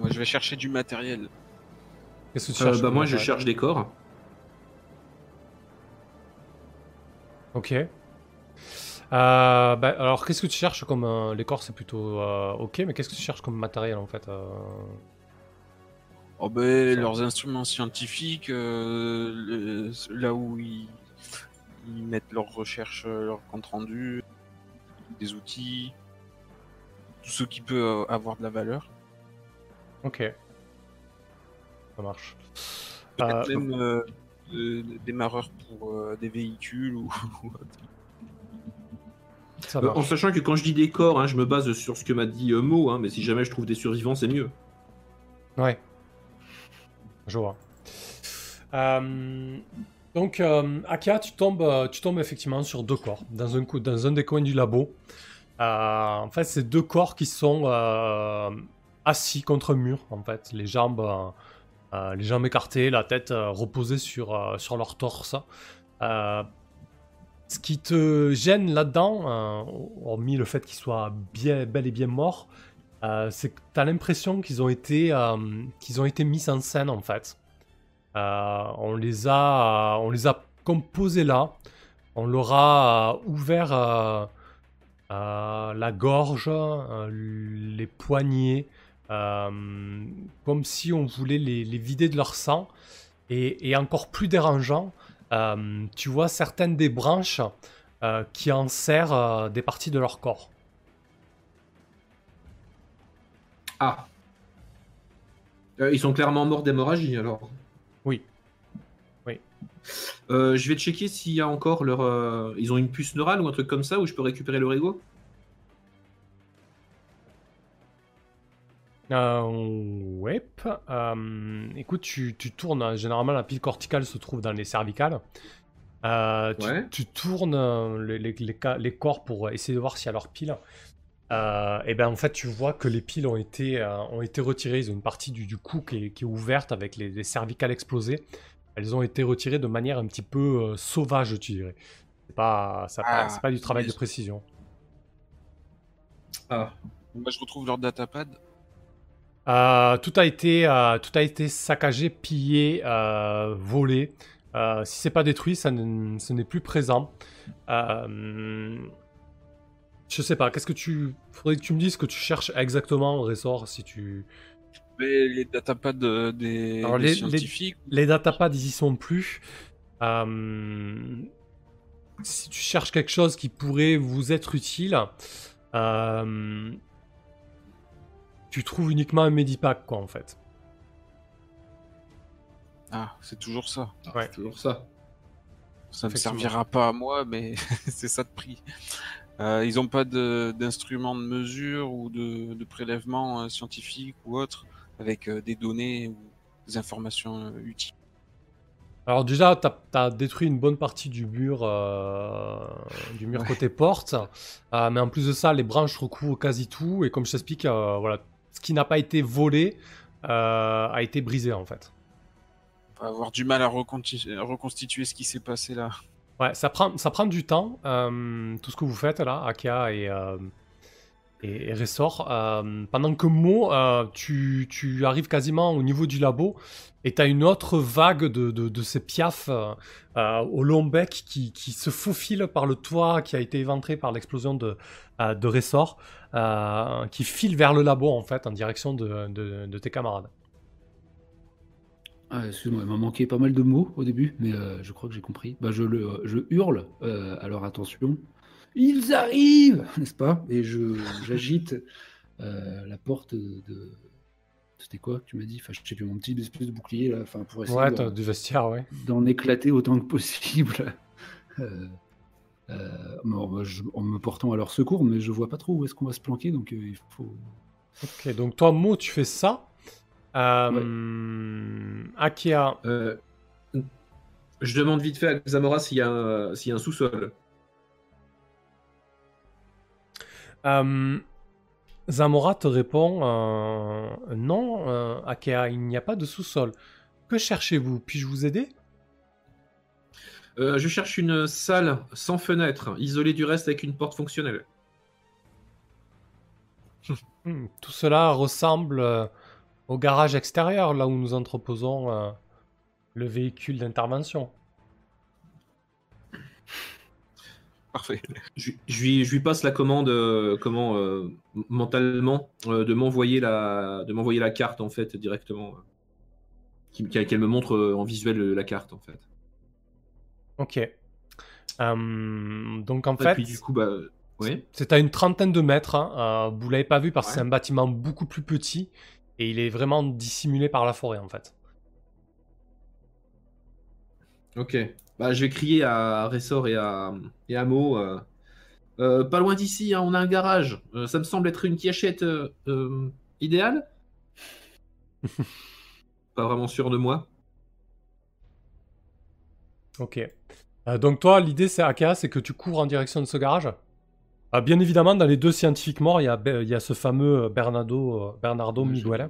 Moi, je vais chercher du matériel. Qu'est-ce que tu cherches euh, bah, Moi, je cherche des corps. Ok. Euh, bah, alors, qu'est-ce que tu cherches comme. Euh, les corps, c'est plutôt ok, mais qu'est-ce que tu cherches comme matériel en fait Oh, ben, leurs instruments scientifiques, là où ils... ils mettent leurs recherches, leurs comptes rendus des outils, tout ce qui peut avoir de la valeur. Ok. Ça marche. Peut-être euh, même euh, des marreurs pour des véhicules ou, en sachant que quand je dis des corps, hein, je me base sur ce que m'a dit Mo, hein, mais si jamais je trouve des survivants, c'est mieux. Ouais. Je vois. Euh, donc, euh, Akia, tu tombes, euh, tu tombes effectivement sur deux corps dans un, dans un des coins du labo. Euh, en fait, c'est deux corps qui sont assis contre un mur, en fait, les jambes, les jambes écartées, la tête reposée sur, sur leur torse. ce qui te gêne là-dedans, hormis le fait qu'ils soient bien, bel et bien morts, c'est que tu as l'impression qu'ils ont, été, qu'ils ont été mis en scène, en fait. Euh, on, les a, on les a composés là. On leur a ouvert euh, euh, la gorge, les poignets, comme si on voulait les, vider de leur sang. Et, encore plus dérangeant, tu vois certaines des branches qui en serrent des parties de leur corps. Ah. ils sont clairement morts d'hémorragie alors. Oui. Oui. Euh, je vais checker s'il y a encore leur. Euh, ils ont une puce neurale ou un truc comme ça où je peux récupérer leur ego? Euh, ouais. Euh, écoute, tu, tournes. Hein, généralement, la pile corticale se trouve dans les cervicales. tu, tournes les, les, corps pour essayer de voir s'il y a leur pile. Euh, et ben en fait tu vois que les piles ont été, euh, ont été retirées, ils ont une partie du, du cou qui est, ouverte avec les, cervicales explosées. Elles ont été retirées de manière un petit peu euh, sauvage, tu dirais. C'est pas, ça, ah, pas du travail de précision. Ah. Moi je retrouve leur datapad. Tout, a été, tout a été saccagé, pillé, volé. si c'est pas détruit, ça ce n'est plus présent. Je sais pas, qu'est-ce que tu. Faudrait que tu me dises ce que tu cherches exactement, Ressort, si tu. les datapads des, les, scientifiques. Les, datapads, ils y sont plus. Euh, si tu cherches quelque chose qui pourrait vous être utile, euh, tu trouves uniquement un Medipack, quoi, en fait. Ah, c'est toujours ça. ouais. toujours ça. Ça ne servira pas à moi, mais c'est ça de prix. Euh, ils n'ont pas d'instruments de, mesure ou de, de prélèvement euh, scientifique ou autre avec euh, des données ou des informations utiles. Alors déjà, tu as, détruit une bonne partie du mur, du mur côté porte, mais en plus de ça, les branches recouvrent quasi tout, et comme je t'explique, voilà, ce qui n'a pas été volé a été brisé en fait. On va avoir du mal à reconstituer ce qui s'est passé là. Ouais, ça prend, ça prend du temps, euh, tout ce que vous faites là, Akia et, euh, et, Ressort. Euh, pendant que Mo, euh, tu, tu arrives quasiment au niveau du labo et tu as une autre vague de, de, ces piafs euh, au long bec qui, qui se faufile par le toit qui a été éventré par l'explosion de, de Ressort, qui file vers le labo en fait, en direction de, de, tes camarades. Ah, excuse-moi, il m'a manqué pas mal de mots au début, mais je crois que j'ai compris. Bah, je, le, je hurle, alors attention. Ils arrivent N'est-ce pas? Et je j'agite euh, la porte de. C'était quoi? Que tu m'as dit Enfin, je sais plus, mon petit espèce de bouclier là, enfin, pour essayer Ouais, t'as du vestiaire, ouais. d'en éclater autant que possible. Euh, euh, bon, bah, je- en me portant à leur secours, mais je vois pas trop où est-ce qu'on va se planquer, donc euh, il faut. Ok, donc toi, Mo, tu fais ça. Euh, Akia, Euh, je demande vite fait à Zamora s'il y a un, s'il y a un sous-sol. Euh, Zamora te répond euh, Non, euh, Akia, il n'y a pas de sous-sol. Que cherchez-vous? Puis-je vous aider? Je cherche une salle sans fenêtre, isolée du reste avec une porte fonctionnelle. Hmm, Tout cela ressemble au garage extérieur, là où nous entreposons le véhicule d'intervention. Parfait. Je, je lui, je lui passe la commande, euh, comment, euh, mentalement, euh, de m'envoyer la, de m'envoyer la carte en fait directement, euh, qu'elle me montre euh, en visuel la carte en fait. Ok. Euh, donc en Et fait, puis du coup, bah, oui. c'est à une trentaine de mètres. hein, euh, vous l'avez pas vu parce que Ouais. c'est un bâtiment beaucoup plus petit et il est vraiment dissimulé par la forêt en fait. Ok. Bah, je vais crier à Ressort et à, et à Mo. euh, euh, pas loin d'ici, hein, on a un garage. Euh, ça me semble être une cachette euh, euh, idéale. pas vraiment sûr de moi. Ok. Euh, donc toi, l'idée c'est Aka, c'est que tu cours en direction de ce garage? Ah, bien évidemment, dans les deux scientifiques morts, il y a, il y a ce fameux Bernardo, euh, Bernardo Ouais, Miguel.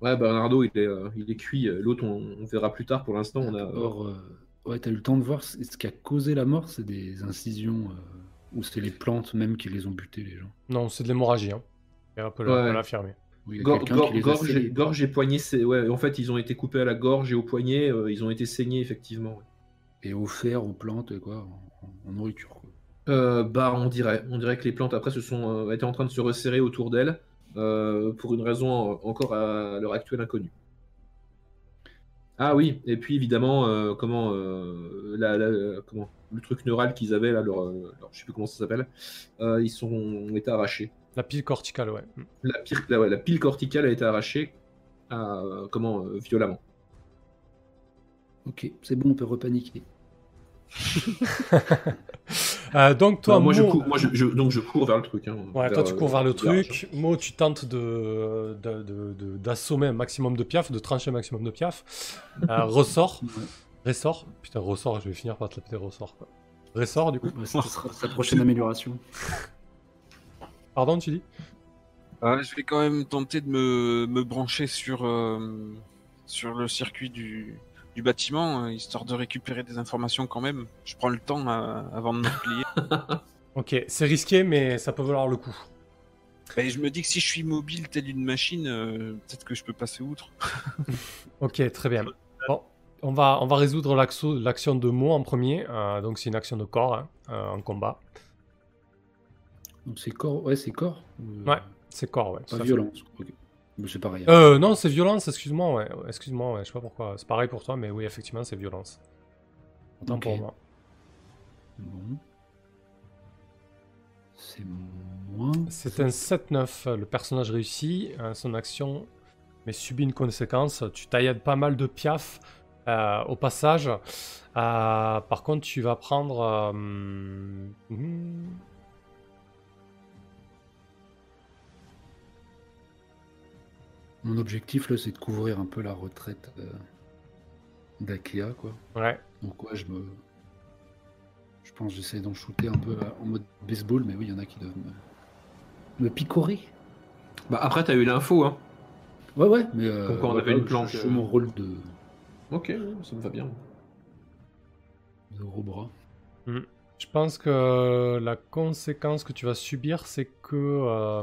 Ouais, Bernardo, il est, euh, il est cuit. L'autre, on, on verra plus tard. Pour l'instant, on a. Or, euh, ouais, t'as eu le temps de voir ce qui a causé la mort, c'est des incisions euh, ou c'est les plantes même qui les ont butés, les gens? Non, c'est de l'hémorragie. Hein. Et on peut Ouais. l'affirmer. Ou il y a Gor- quelqu'un gor- qui les a gorge, scellés. gorge et poignet, c'est ouais. En fait, ils ont été coupés à la gorge et au poignet. euh, ils ont été saignés effectivement. ouais. Et au fer, aux plantes, et quoi, en, en nourriture. Quoi. Euh, bah, on dirait, on dirait que les plantes après se sont euh, étaient en train de se resserrer autour d'elles euh, pour une raison encore à l'heure actuelle inconnue. Ah oui, et puis évidemment, euh, comment, euh, la, la- comment, le truc neural qu'ils avaient là, leur, euh, leur- je sais plus comment ça s'appelle, euh, ils sont ont été arrachés. La pile corticale, ouais. Mm. La, pire- la- ouais, la pile corticale a été arrachée, euh, comment, euh, violemment. Ok, c'est bon, on peut repaniquer. Euh, donc toi, moi, je Mo- cours, moi je, je- donc je cours vers le truc. hein, Ouais, toi tu euh, cours vers le garage. truc. Mo, tu tentes de, de- de- de- d'assommer un maximum de piaf, de trancher un maximum de piaf. Euh, ressort. Ressort. Putain, ressort, je vais finir par te l'appeler ressort. Quoi. Ressort, du coup. Sa prochaine amélioration. Pardon, tu dis? Ah, je vais quand même tenter de me, me brancher sur, euh, sur le circuit du, du bâtiment, euh, histoire de récupérer des informations quand même. Je prends le temps euh, avant de me replier. Ok, c'est risqué, mais ça peut valoir le coup. Et je me dis que si je suis mobile telle une machine, euh, peut-être que je peux passer outre. Ok, très bien. Bon, on va, on va résoudre l'action de Mo en premier. Euh, donc c'est une action de corps hein, euh, en combat. Donc c'est corps, ouais, c'est corps. euh, Ouais, c'est corps, ouais. Pas fait. violence. C'est pareil. Euh, non, c'est violence, excuse-moi, ouais. Excuse-moi, ouais, je sais pas pourquoi. C'est pareil pour toi, mais oui, effectivement, c'est violence. Autant pour moi. Bon. C'est moins. C'est un 7-9. Le personnage réussit euh, son action, mais subit une conséquence. Tu taillades pas mal de piaf euh, au passage. Euh, par contre, tu vas prendre. euh, Mon objectif là, c'est de couvrir un peu la retraite euh, d'Akea, quoi. Ouais. Donc ouais, je me. Je pense que j'essaie d'en shooter un peu euh, en mode baseball, mais oui, il y en a qui doivent me, me picorer. Bah, après, t'as eu l'info, hein. Ouais, ouais, mais. Euh, Comme quoi on ouais, avait une planche, Je fais euh. mon rôle de. Ok, ça me va bien. de gros bras. Je pense que la conséquence que tu vas subir, c'est que. euh,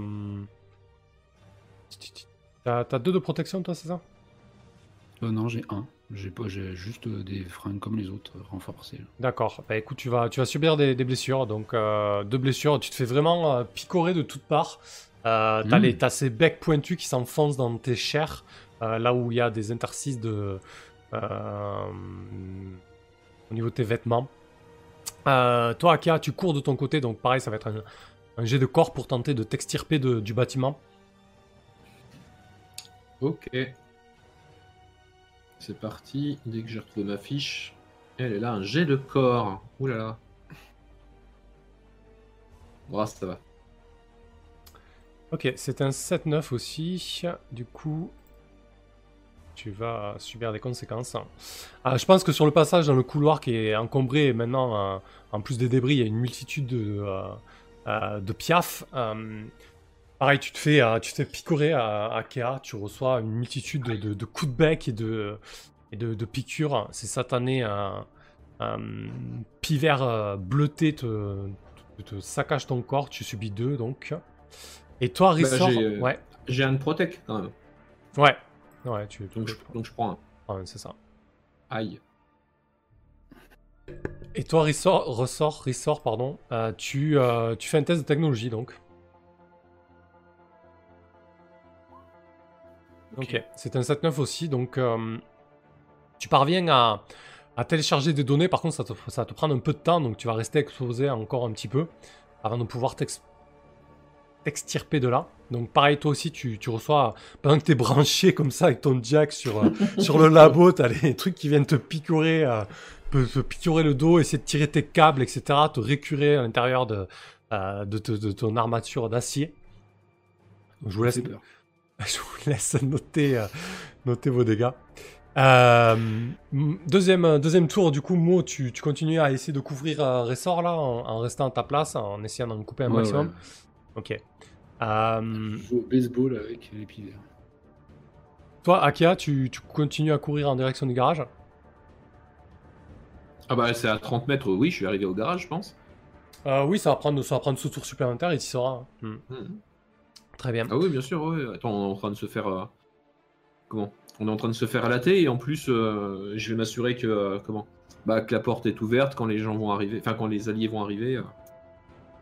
T'as deux de protection, toi, c'est ça? Euh, non, j'ai un. J'ai pas, j'ai juste euh, des fringues comme les autres, euh, renforcées. D'accord. Bah écoute, tu vas, tu vas subir des, des blessures. Donc, euh, deux blessures. Tu te fais vraiment euh, picorer de toutes parts. Euh, t'as, les- t'as ces becs pointus qui s'enfoncent dans tes chairs, là où il y a des interstices de, au niveau de tes vêtements. Toi, Akia, tu cours de ton côté. Donc, pareil, ça va être un, un jet de corps pour tenter de t'extirper de- du bâtiment. Ok. C'est parti. Dès que j'ai retrouvé ma fiche. Elle est là, un jet de corps. Ouh là là. Ça va. Ok, c'est un 7-9 aussi. Du coup, tu vas subir des conséquences. Ah, je pense que sur le passage dans le couloir qui est encombré, maintenant, euh, en plus des débris, il y a une multitude de, euh, euh, de piafs. Pareil, tu te fais, euh, tu te fais picorer à, à Kea, tu reçois une multitude de, de- de coups de bec et de, et de, de piqûres. C'est satané. Un, un pivert euh, bleuté te, te, te saccage ton corps, tu subis deux donc. Et toi, Rissor, j'ai, euh, ouais, J'ai un protect quand même. ouais, ouais, tu, Donc je, donc je prends un. Ah, c'est ça. Aïe. Et toi, Rissor, ressort, Rissor, pardon, euh, tu, euh, tu fais un test de technologie donc. Ok, c'est un 7-9 aussi, donc euh, tu parviens à, à télécharger des données, par contre ça, te, ça te prendre un peu de temps, donc tu vas rester exposé encore un petit peu avant de pouvoir t'ex- t'extirper de là. Donc pareil, toi aussi, tu, tu reçois, pendant que tu es branché comme ça avec ton jack sur, euh, sur le labo, tu as les trucs qui viennent te picorer, euh, te, picorer le dos, essayer de tirer tes câbles, etc., te récurer à l'intérieur de, de, ton armature d'acier. Je vous laisse. je vous laisse noter, euh, noter vos dégâts. Euh, m- deuxième, deuxième tour, du coup, Mo, tu, tu continues à essayer de couvrir un ressort là, en, en restant à ta place, en essayant d'en couper un Ouais, maximum. ouais. Ok. Euh, Je joue au baseball avec pivers. toi, Akia, tu, tu continues à courir en direction du garage? Ah bah c'est à 30 mètres, oui, je suis arrivé au garage, je pense. Euh, Oui, ça va prendre, ça va prendre ce tour supplémentaire et tu sauras. Hmm. Mhm. Très bien. Ah oui, bien sûr, oui. Attends, on est en train de se faire. euh, Comment? On est en train de se faire latter et en plus, euh, je vais m'assurer que. euh, comment? Bah, que la porte est ouverte quand les gens vont arriver. Enfin, quand les alliés vont arriver.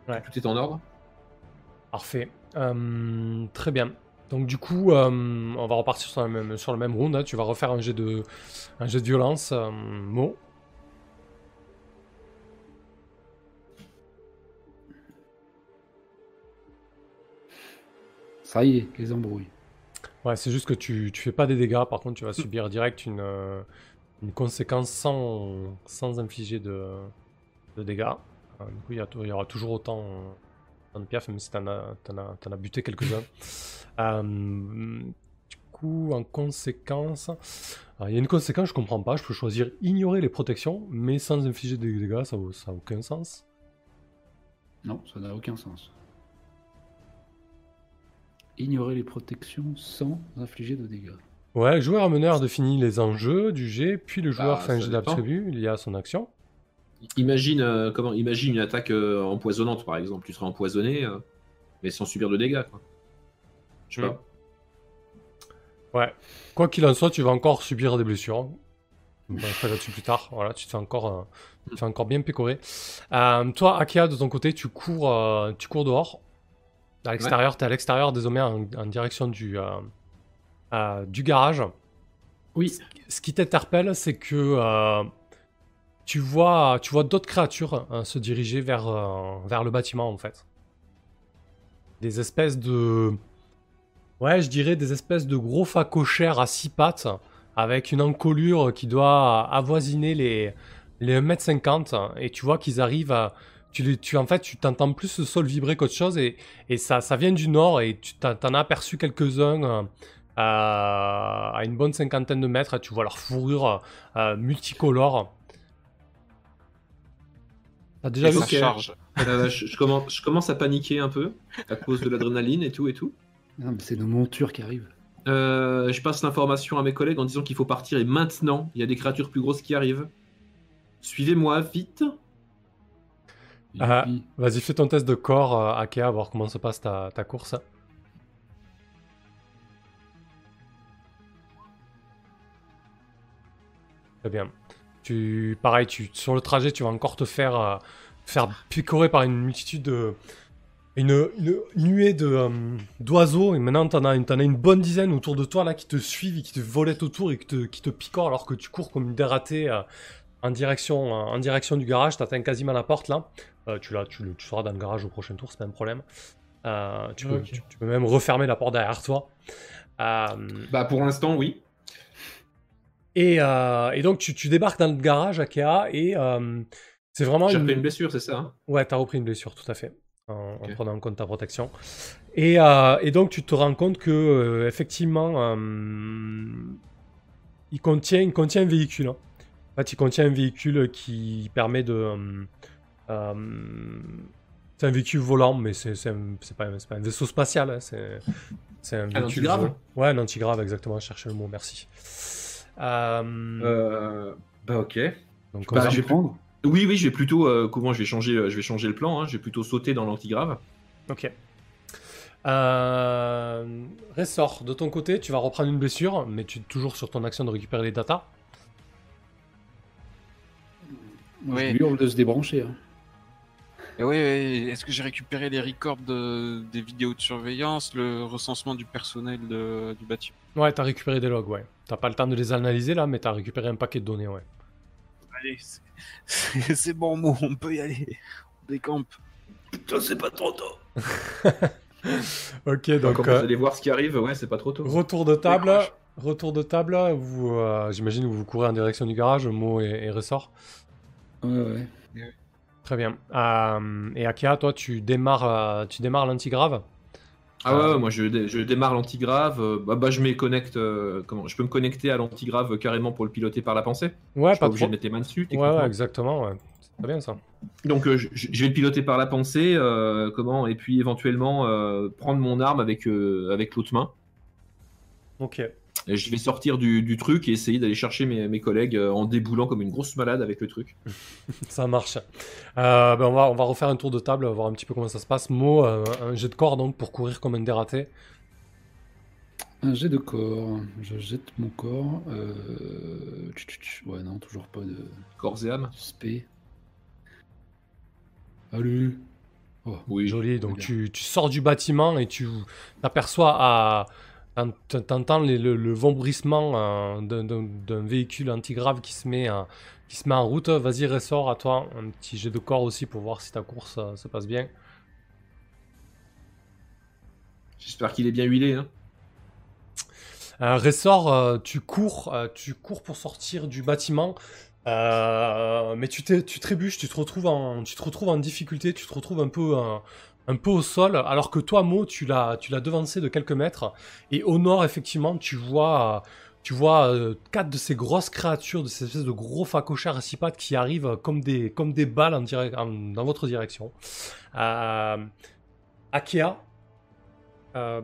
Ouais. Tout est en ordre? Parfait. Euh, très bien. Donc du coup, euh, on va repartir sur, la même, sur le même round. hein. Tu vas refaire un jet de, un jet de violence, euh, Ça y est, les embrouilles. Ouais, c'est juste que tu, tu fais pas des dégâts, par contre tu vas subir direct une, euh, une conséquence sans, sans infliger de, de dégâts. Euh, du coup, il y, aura toujours autant, euh, autant de piaf, même si t'en as, t'en as, t'en as buté quelques-uns. Euh, du coup, en conséquence, alors, il y a une conséquence, je comprends pas, je peux choisir ignorer les protections, mais sans infliger des dégâts, ça n'a aucun sens. Non, ça n'a aucun sens. Ignorer les protections sans infliger de dégâts. Ouais, le joueur meneur définit les enjeux du jet, puis le joueur Bah, fait un jet d'absolu lié à son action. Imagine, euh, comment Imagine une attaque euh, empoisonnante, par exemple. Tu serais empoisonné, euh, mais sans subir de dégâts, quoi. Je sais pas. Ouais. Quoi qu'il en soit, tu vas encore subir des blessures. On va là-dessus plus tard. Voilà, tu te fais encore, euh, tu te fais encore bien picorer. Euh, toi, Akia, de ton côté, tu cours, euh, tu cours dehors. À l'extérieur, tu es à l'extérieur désormais en, en direction du, euh, euh, du garage. Oui. Ce qui t'interpelle, c'est que euh, tu vois, tu vois d'autres créatures hein, se diriger vers, vers le bâtiment en fait. Des espèces de, ouais, je dirais des espèces de gros facochères à six pattes avec une encolure qui doit avoisiner les les 1m50 et tu vois qu'ils arrivent à tu, en fait tu t'entends plus le sol vibrer qu'autre chose et, et ça, ça vient du nord et tu t'en t'en as aperçu quelques-uns euh, à, une bonne cinquantaine de mètres. Tu vois leur fourrure euh, multicolore. T'as déjà Et vu ça Ok. charge. Euh, je, je commence, je commence à paniquer un peu à cause de l'adrénaline et tout et tout. Non, mais c'est nos montures qui arrivent. Euh, je passe l'information à mes collègues en disant qu'il faut partir et maintenant, il y a des créatures plus grosses qui arrivent. Suivez-moi vite. Ah. Vas-y, fais ton test de corps, euh, Akea, voir comment se passe ta, ta course. Très bien. Tu, pareil, tu, sur le trajet, tu vas encore te faire, euh, faire picorer par une multitude de. Une, une nuée de, euh, d'oiseaux, et maintenant t'en as, une- t'en as une bonne dizaine autour de toi là qui te suivent et qui te volettent autour et qui te, qui te picorent alors que tu cours comme une dératée euh, en, direction, en direction du garage. T'atteins quasiment la porte là. Euh, tu, l'as- tu, le- tu seras dans le garage au prochain tour, c'est pas un problème. Euh, tu, peux, Ok. tu, tu peux même refermer la porte derrière toi. Euh, Bah pour l'instant, oui. et, euh, et donc tu, tu débarques dans le garage, Akea, et euh, c'est vraiment J'ai une... repris une blessure, c'est ça hein? Ouais, t'as repris une blessure, tout à fait, en, prenant en compte ta protection. Et, euh, et donc tu te rends compte que euh, effectivement, euh, il contient, il contient un véhicule. hein. En fait, il contient un véhicule qui permet de. euh, euh, c'est un véhicule volant, mais c'est pas, pas un vaisseau spatial. hein, C'est un Un véhicule antigrave. Ouais, un antigrave, exactement. Je cherchais le mot, merci. Euh, Bah ok. donc, Bah, s'en j'ai- prendre Oui, oui, je vais plutôt. comment je vais changer Je vais changer le plan. hein, Je vais plutôt sauter dans l'antigrave. Ok. Euh... Ressort, de ton côté, tu vas reprendre une blessure, mais tu es toujours sur ton action de récupérer les datas. Moi. Je lui hurle de se débrancher. hein. Et ouais, ouais, est-ce que j'ai récupéré les records de- des vidéos de surveillance, le recensement du personnel de- du bâtiment Ouais, t'as récupéré des logs, ouais. T'as pas le temps de les analyser là, mais t'as récupéré un paquet de données, ouais. Allez, c'est- bon mot, on peut y aller. On décampe. Putain, c'est pas trop tôt. Ok, Donc, quand euh, vous allez voir ce qui arrive, ouais, c'est pas trop tôt. retour de table. Retour de table, vous, euh, j'imagine que vous courez en direction du garage, Mo et, et Ressort. Ouais, ouais. Très bien. Euh, et Akia, toi, tu démarres, euh, tu démarres l'antigrave Ah ouais, ouais, moi je, dé- je démarre l'antigrave. euh, bah, bah, je me connecte. euh, comment Je peux me connecter à l'antigrave carrément pour le piloter par la pensée. Ouais, je suis pas obligé de mettre les mains dessus. Ouais, exactement, ouais. C'est très bien ça. Donc euh, je, je vais le piloter par la pensée, euh, comment Et puis éventuellement euh, prendre mon arme avec euh, avec l'autre main. Ok. Et je vais sortir du, du truc et essayer d'aller chercher mes, mes collègues euh, en déboulant comme une grosse malade avec le truc. Ça marche. Euh, ben on, va, on va refaire un tour de table, voir un petit peu comment ça se passe. Mo, euh, un jet de corps donc pour courir comme un dératé. Un jet de corps. Je jette mon corps. Euh... Ouais, non, toujours pas de Corps et âme. spé. Allez. Oh, Oui. Joli. Donc tu, tu sors du bâtiment et tu t'aperçois à. T'en- T'entends le, le vombrissement euh, d'un- véhicule antigrave qui se met, euh, qui se met en route. Vas-y, ressort à toi. Un petit jet de corps aussi pour voir si ta course euh, se passe bien. J'espère qu'il est bien huilé. Hein. Euh, Ressort, euh, tu cours, euh, tu cours pour sortir du bâtiment, mais tu, trébuches, tu te retrouves en, tu te retrouves en difficulté, tu te retrouves un peu, un peu au sol, alors que toi, Mo, tu l'as, tu l'as devancé de quelques mètres, et au nord, effectivement, tu vois, tu vois euh, quatre de ces grosses créatures, de ces espèces de gros phacochères à qui arrivent comme des, comme des balles dans votre direction. Euh, Akea, euh,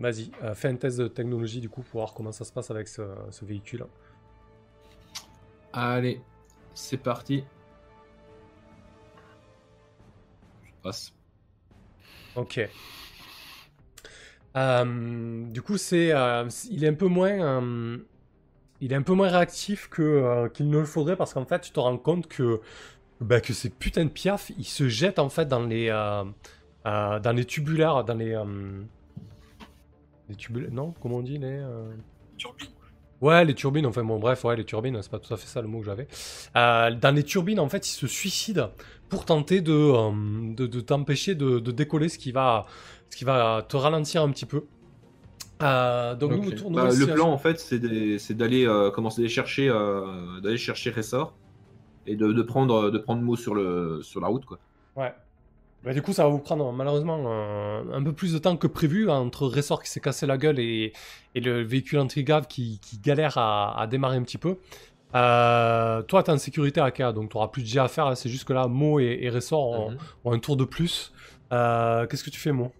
Vas-y, fais un test de technologie du coup pour voir comment ça se passe avec ce, ce véhicule. Allez, c'est parti. Je passe. Ok. Euh, du coup, c'est, euh, il est un peu moins, euh, il est un peu moins réactif que qu'il ne le faudrait parce qu'en fait, tu te rends compte que bah, que ces putains de piafs, ils se jettent en fait dans les dans les tubulaires, dans les les tubulaires, non, comment on dit les euh, Turbine. Ouais, les turbines, enfin bon, bref, ouais, les turbines, c'est pas tout à fait ça le mot que j'avais. Dans les turbines, en fait, ils se suicident pour tenter de, euh, de, de t'empêcher de, de décoller, ce qui, va, ce qui va te ralentir un petit peu. Euh, donc, nous, nous Bah, le plan en fait, c'est d'aller euh, commencer à aller chercher, euh, d'aller chercher Ressort et de, de prendre de prendre mot sur le sur la route quoi. Ouais. Bah, du coup, ça va vous prendre malheureusement un, un peu plus de temps que prévu entre Ressort qui s'est cassé la gueule et, et le véhicule anti-grave qui, qui galère à, à démarrer un petit peu. Euh, toi, t'es en sécurité à K, donc t'auras plus de jet à faire. C'est juste que là, Mo et, et Ressort ont, Mhm. ont un tour de plus. Euh, Qu'est-ce que tu fais, Mo?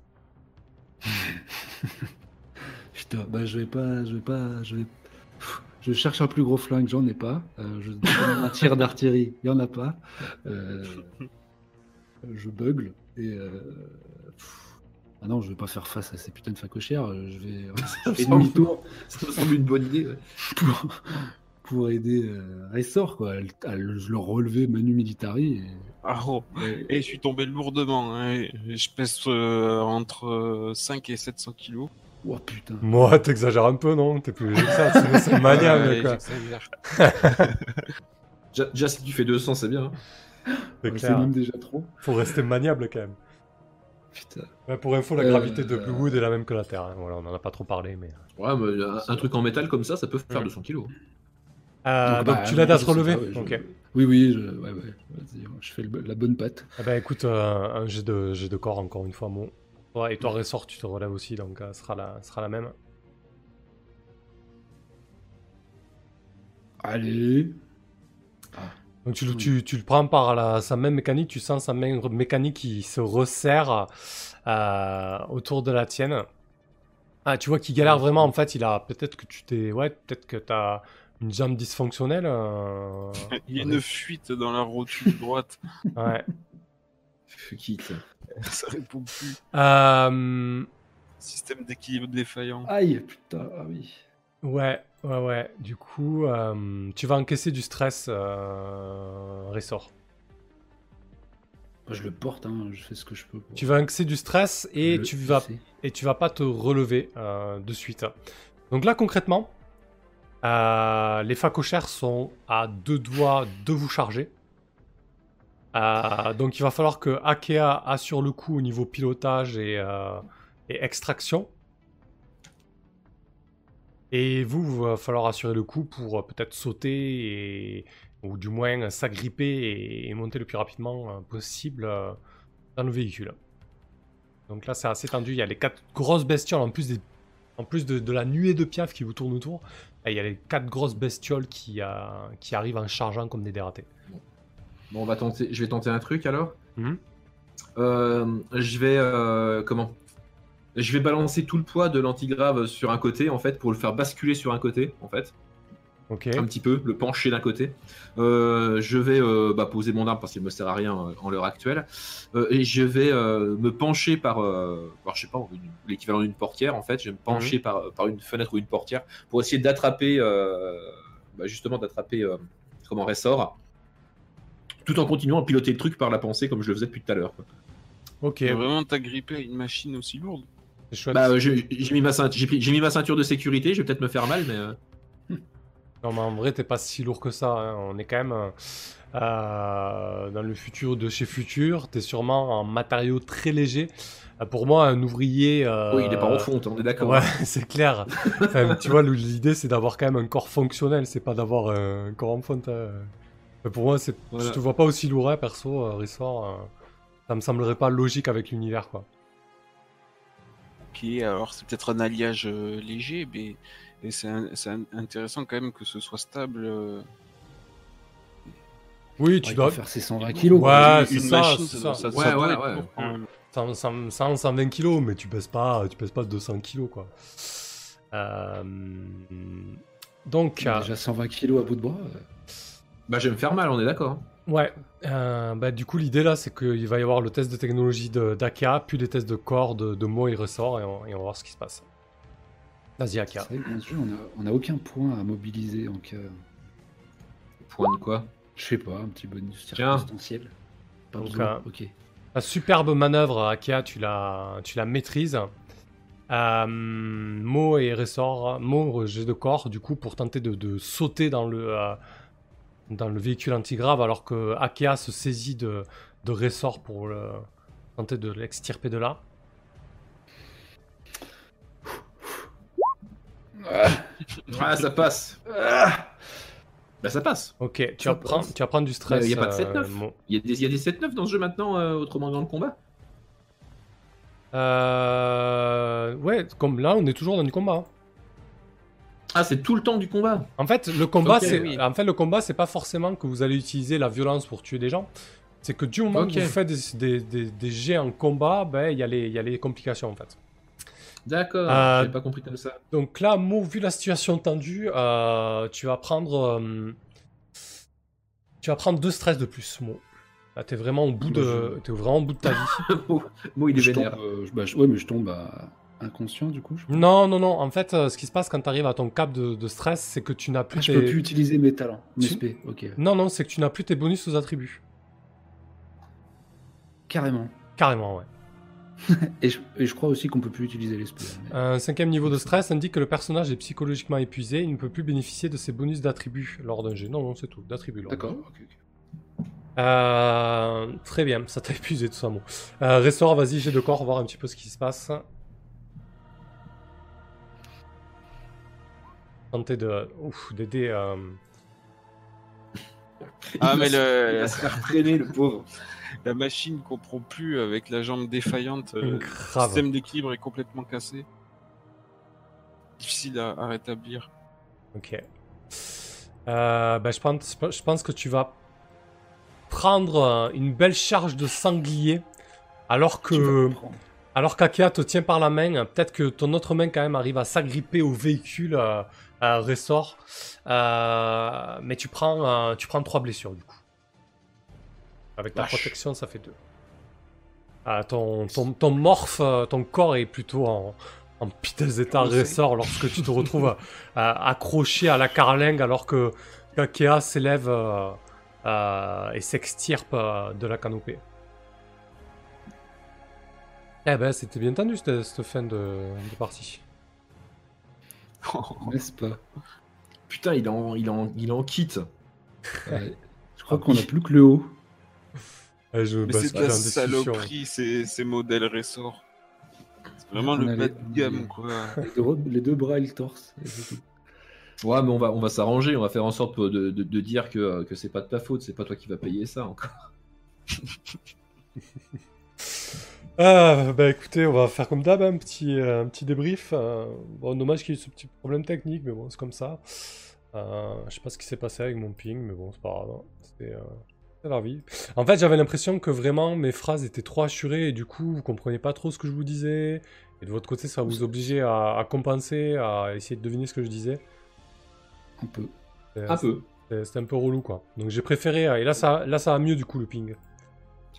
Putain, bah je vais pas, je vais pas, je vais. je cherche un plus gros flingue, j'en ai pas. Euh, je un tir d'artillerie, il y en a pas. Euh, je bugle et. euh, ah non, je vais pas faire face à ces putains de facochères. Je vais, je demi-tour Ça me semble une bonne idée. ouais. pour, pour aider euh, Ressort, quoi, à, le- à le le relever Manu Militari. Et, Ah, oh. et- Et je suis tombé lourdement. hein. Je pèse euh, entre euh, 5 et 700 kilos. Oh putain. Moi, t'exagères un peu, non? T'es plus léger que ça, c'est maniable, Ouais, quoi. Déjà, déjà, si tu fais 200, c'est bien. hein. C'est même déjà trop. Faut rester maniable, quand même. Putain. Ouais, pour info, la Euh, gravité de Bluewood est la même que la Terre. hein. Voilà, on en a pas trop parlé, mais... Ouais, mais un, un truc en métal comme ça, ça peut faire Ouais. 200 kilos. Euh, Donc, donc, bah, tu l'aides à se relever pas, ouais, je- Ok. Oui, oui, je, ouais, ouais. Vas-y, je fais le- la bonne patte. Eh ben écoute, euh, un jet de, jet de corps encore une fois, bon. Ouais, et toi, ressort, tu te relèves aussi, donc euh, sera, la, sera la même. Allez. Donc tu, le- Oui. tu, tu le prends par la, sa main mécanique, tu sens sa main mécanique qui se resserre euh, autour de la tienne. Ah, tu vois qu'il galère vraiment, en fait, il a... Peut-être que tu t'es... Ouais, peut-être que t'as une jambe dysfonctionnelle. euh, Il y a une fuite dans la rotule droite. Ouais. Fuck it. Ça répond plus. Euh, Système d'équilibre défaillant. Aïe, putain, ah oui. Ouais, ouais, ouais. Du coup, euh, tu vas encaisser du stress, euh, Ressort. Moi, je le porte, hein, je fais ce que je peux. pour Tu vas encaisser du stress et le tu vas et tu vas pas te relever euh, de suite. Donc là, concrètement, euh, les facochères sont à deux doigts de vous charger. Euh, donc il va falloir que Akea assure le coup au niveau pilotage et, euh, et extraction. Et vous, il va falloir assurer le coup pour peut-être sauter et, ou du moins s'agripper et, monter le plus rapidement possible dans le véhicule. Donc là, c'est assez tendu. Il y a les quatre grosses bestioles en plus, des... en plus de, de la nuée de piaf qui vous tourne autour. Et il y a les quatre grosses bestioles qui, euh, qui arrivent en chargeant comme des dératés. Bon, on va tenter. Je vais tenter un truc alors. Mhm. Euh, je vais euh, comment? Je vais balancer tout le poids de l'antigrave sur un côté en fait pour le faire basculer sur un côté en fait, Un petit peu, le pencher d'un côté. Euh, je vais euh, bah, poser mon arme parce qu'il me sert à rien euh, en l'heure actuelle Euh, et je vais euh, me pencher par, euh, par, je sais pas, l'équivalent d'une portière en fait. Je vais me pencher par, par une fenêtre ou une portière pour essayer d'attraper, euh, bah, justement d'attraper euh, comment ressort tout en continuant à piloter le truc par la pensée comme je le faisais depuis tout à l'heure. Ok. Vraiment t'agripper à une machine aussi lourde. Bah, mis, ma j'ai mis ma ceinture de sécurité, je vais peut-être me faire mal, mais. Non, mais en vrai, t'es pas si lourd que ça. hein. On est quand même euh, dans le futur de chez Futur. T'es sûrement en matériaux très légers. Euh, pour moi, un ouvrier. euh, Oui, il est pas en fonte, on est d'accord. Ouais, c'est clair. Enfin, tu vois, l'idée, c'est d'avoir quand même un corps fonctionnel, c'est pas d'avoir un corps en fonte. Mais pour moi, c'est... Voilà. je te vois pas aussi lourd, hein, perso, euh, Ressort. euh, Ça me semblerait pas logique avec l'univers, quoi. Ok, alors c'est peut-être un alliage euh, léger, mais, mais c'est intéressant quand même que ce soit stable. euh. Oui, Ouais, tu dois... faire ses 120 kilos. Ouais, c'est une ça, ça, ça. ça- Ouais, ça ouais, ouais. lourd, quand même. 100, 100, 100, 120 kilos, mais tu pèses pas, tu pèses pas 200 kilos, quoi. Euh, Donc, euh, Déjà 120 kilos à bout de bras. euh, Bah, je vais me faire mal, on est d'accord. ouais, euh, bah, du coup, l'idée là, c'est qu'il va y avoir le test de technologie de- d'Aka, puis les tests de corps de, de mots et ressorts, et on, et on va voir ce qui se passe. Vas-y, Aka. C'est vrai que dans ce jeu, on a, on a aucun point à mobiliser en cas. Point de quoi? Je sais pas, un petit bonus circonstanciel. Pas Donc, besoin. euh, Ok. La superbe manœuvre, Akia, tu la, tu la maîtrises. Euh, Mo et Ressort, Mo, jet de corps, du coup, pour tenter de, de sauter dans le, euh, dans le véhicule antigrave, alors que Akea se saisit de, de Ressort pour le, tenter de l'extirper de là. Ah, ça passe. Ah bah, ça passe. Ok, tu Ça vas, prendre, passe. tu vas prendre du stress. Euh, y a pas de euh, 7-9. Mo. Il y a des, il y a des 7-9 dans ce jeu maintenant, euh, autrement dans le combat Euh, ouais, comme là, on est toujours dans du combat. hein. Ah, c'est tout le temps du combat. En fait, le combat, c'est oui. en fait le combat, c'est pas forcément que vous allez utiliser la violence pour tuer des gens. C'est que du moment Ok. que vous faites des, des, des- des jets en combat, ben il y, a les- il y a les complications en fait. D'accord, Euh, j'avais pas compris comme ça. Donc là, Mo, vu la situation tendue, euh, tu vas prendre. euh, tu vas prendre deux stress de plus, Mo. Là, t'es vraiment au bout de, Moi, t'es vraiment au bout de ta vie. Mo, Mo, il est Je vénère. euh, je- bah, je- ouais, mais je tombe à inconscient du coup. je- non, non, non. En fait, euh, ce qui se passe quand tu arrives à ton cap de, de stress, c'est que tu n'as plus. Ah, je tes- peux plus utiliser mes talents, mes Tu- spé. Ok, Non, non, c'est que tu n'as plus tes bonus aux attributs. carrément. Carrément, ouais. Et je, et je crois aussi qu'on peut plus utiliser les spé. mais- Un cinquième niveau de stress indique que le personnage est psychologiquement épuisé. Il ne peut plus bénéficier de ses bonus d'attributs lors d'un jet. Non, non, c'est tout. D'attributs. D'accord. jet. ok, ok. Euh, très bien, ça t'a épuisé tout ça, Mo. Euh, vas-y, j'ai de corps, voir un petit peu ce qui se passe. Tenter de. Ouf, d'aider. euh, Ah, mais le- il va se faire traîner, le pauvre. La machine comprend plus avec la jambe défaillante. euh, Le système d'équilibre est complètement cassé. Difficile à, à rétablir. Ok. Euh, bah, je, pense, je pense que tu vas prendre euh, une belle charge de sanglier. Alors que. Alors qu'Akea te tient par la main, peut-être que ton autre main quand même arrive à s'agripper au véhicule euh, euh, ressort. Euh, mais tu prends, euh, tu prends trois blessures du coup. Avec ta protection, ça fait deux. Ah, ton, ton, ton morph, euh, ton corps est plutôt en, en piteux état ressort lorsque tu te retrouves euh, accroché à la carlingue alors que Akea s'élève euh, euh, et s'extirpe euh, de la canopée. Eh ben, c'était bien tendu cette, cette fin de, de partie. N'est-ce pas? Putain, il en, il en, il en. Ouais. Je crois qu'on a plus que le haut. Je Mais c'est de la saloperie, ces, ces modèles ressort. C'est vraiment le a bas les- de gamme, quoi. Les deux, les deux bras et le torse. Ouais, mais on va, on va s'arranger, on va faire en sorte de, de- de dire que, que c'est pas de ta faute, c'est pas toi qui vas payer ça encore. Ah, bah écoutez, on va faire comme d'hab, un petit, euh, un petit débrief. euh, bon, dommage qu'il y ait eu ce petit problème technique, mais bon, c'est comme ça. Euh, je sais pas ce qui s'est passé avec mon ping, mais bon, c'est pas grave. hein. C'est euh, vie. En fait, j'avais l'impression que vraiment mes phrases étaient trop assurées et du coup, vous comprenez pas trop ce que je vous disais. Et de votre côté, ça vous obligeait à, à compenser, à essayer de deviner ce que je disais. Un peu. C'est- Un peu. c'est- C'était un peu relou, quoi. Donc j'ai préféré. euh, Et là, ça, là, ça va mieux, du coup, le ping.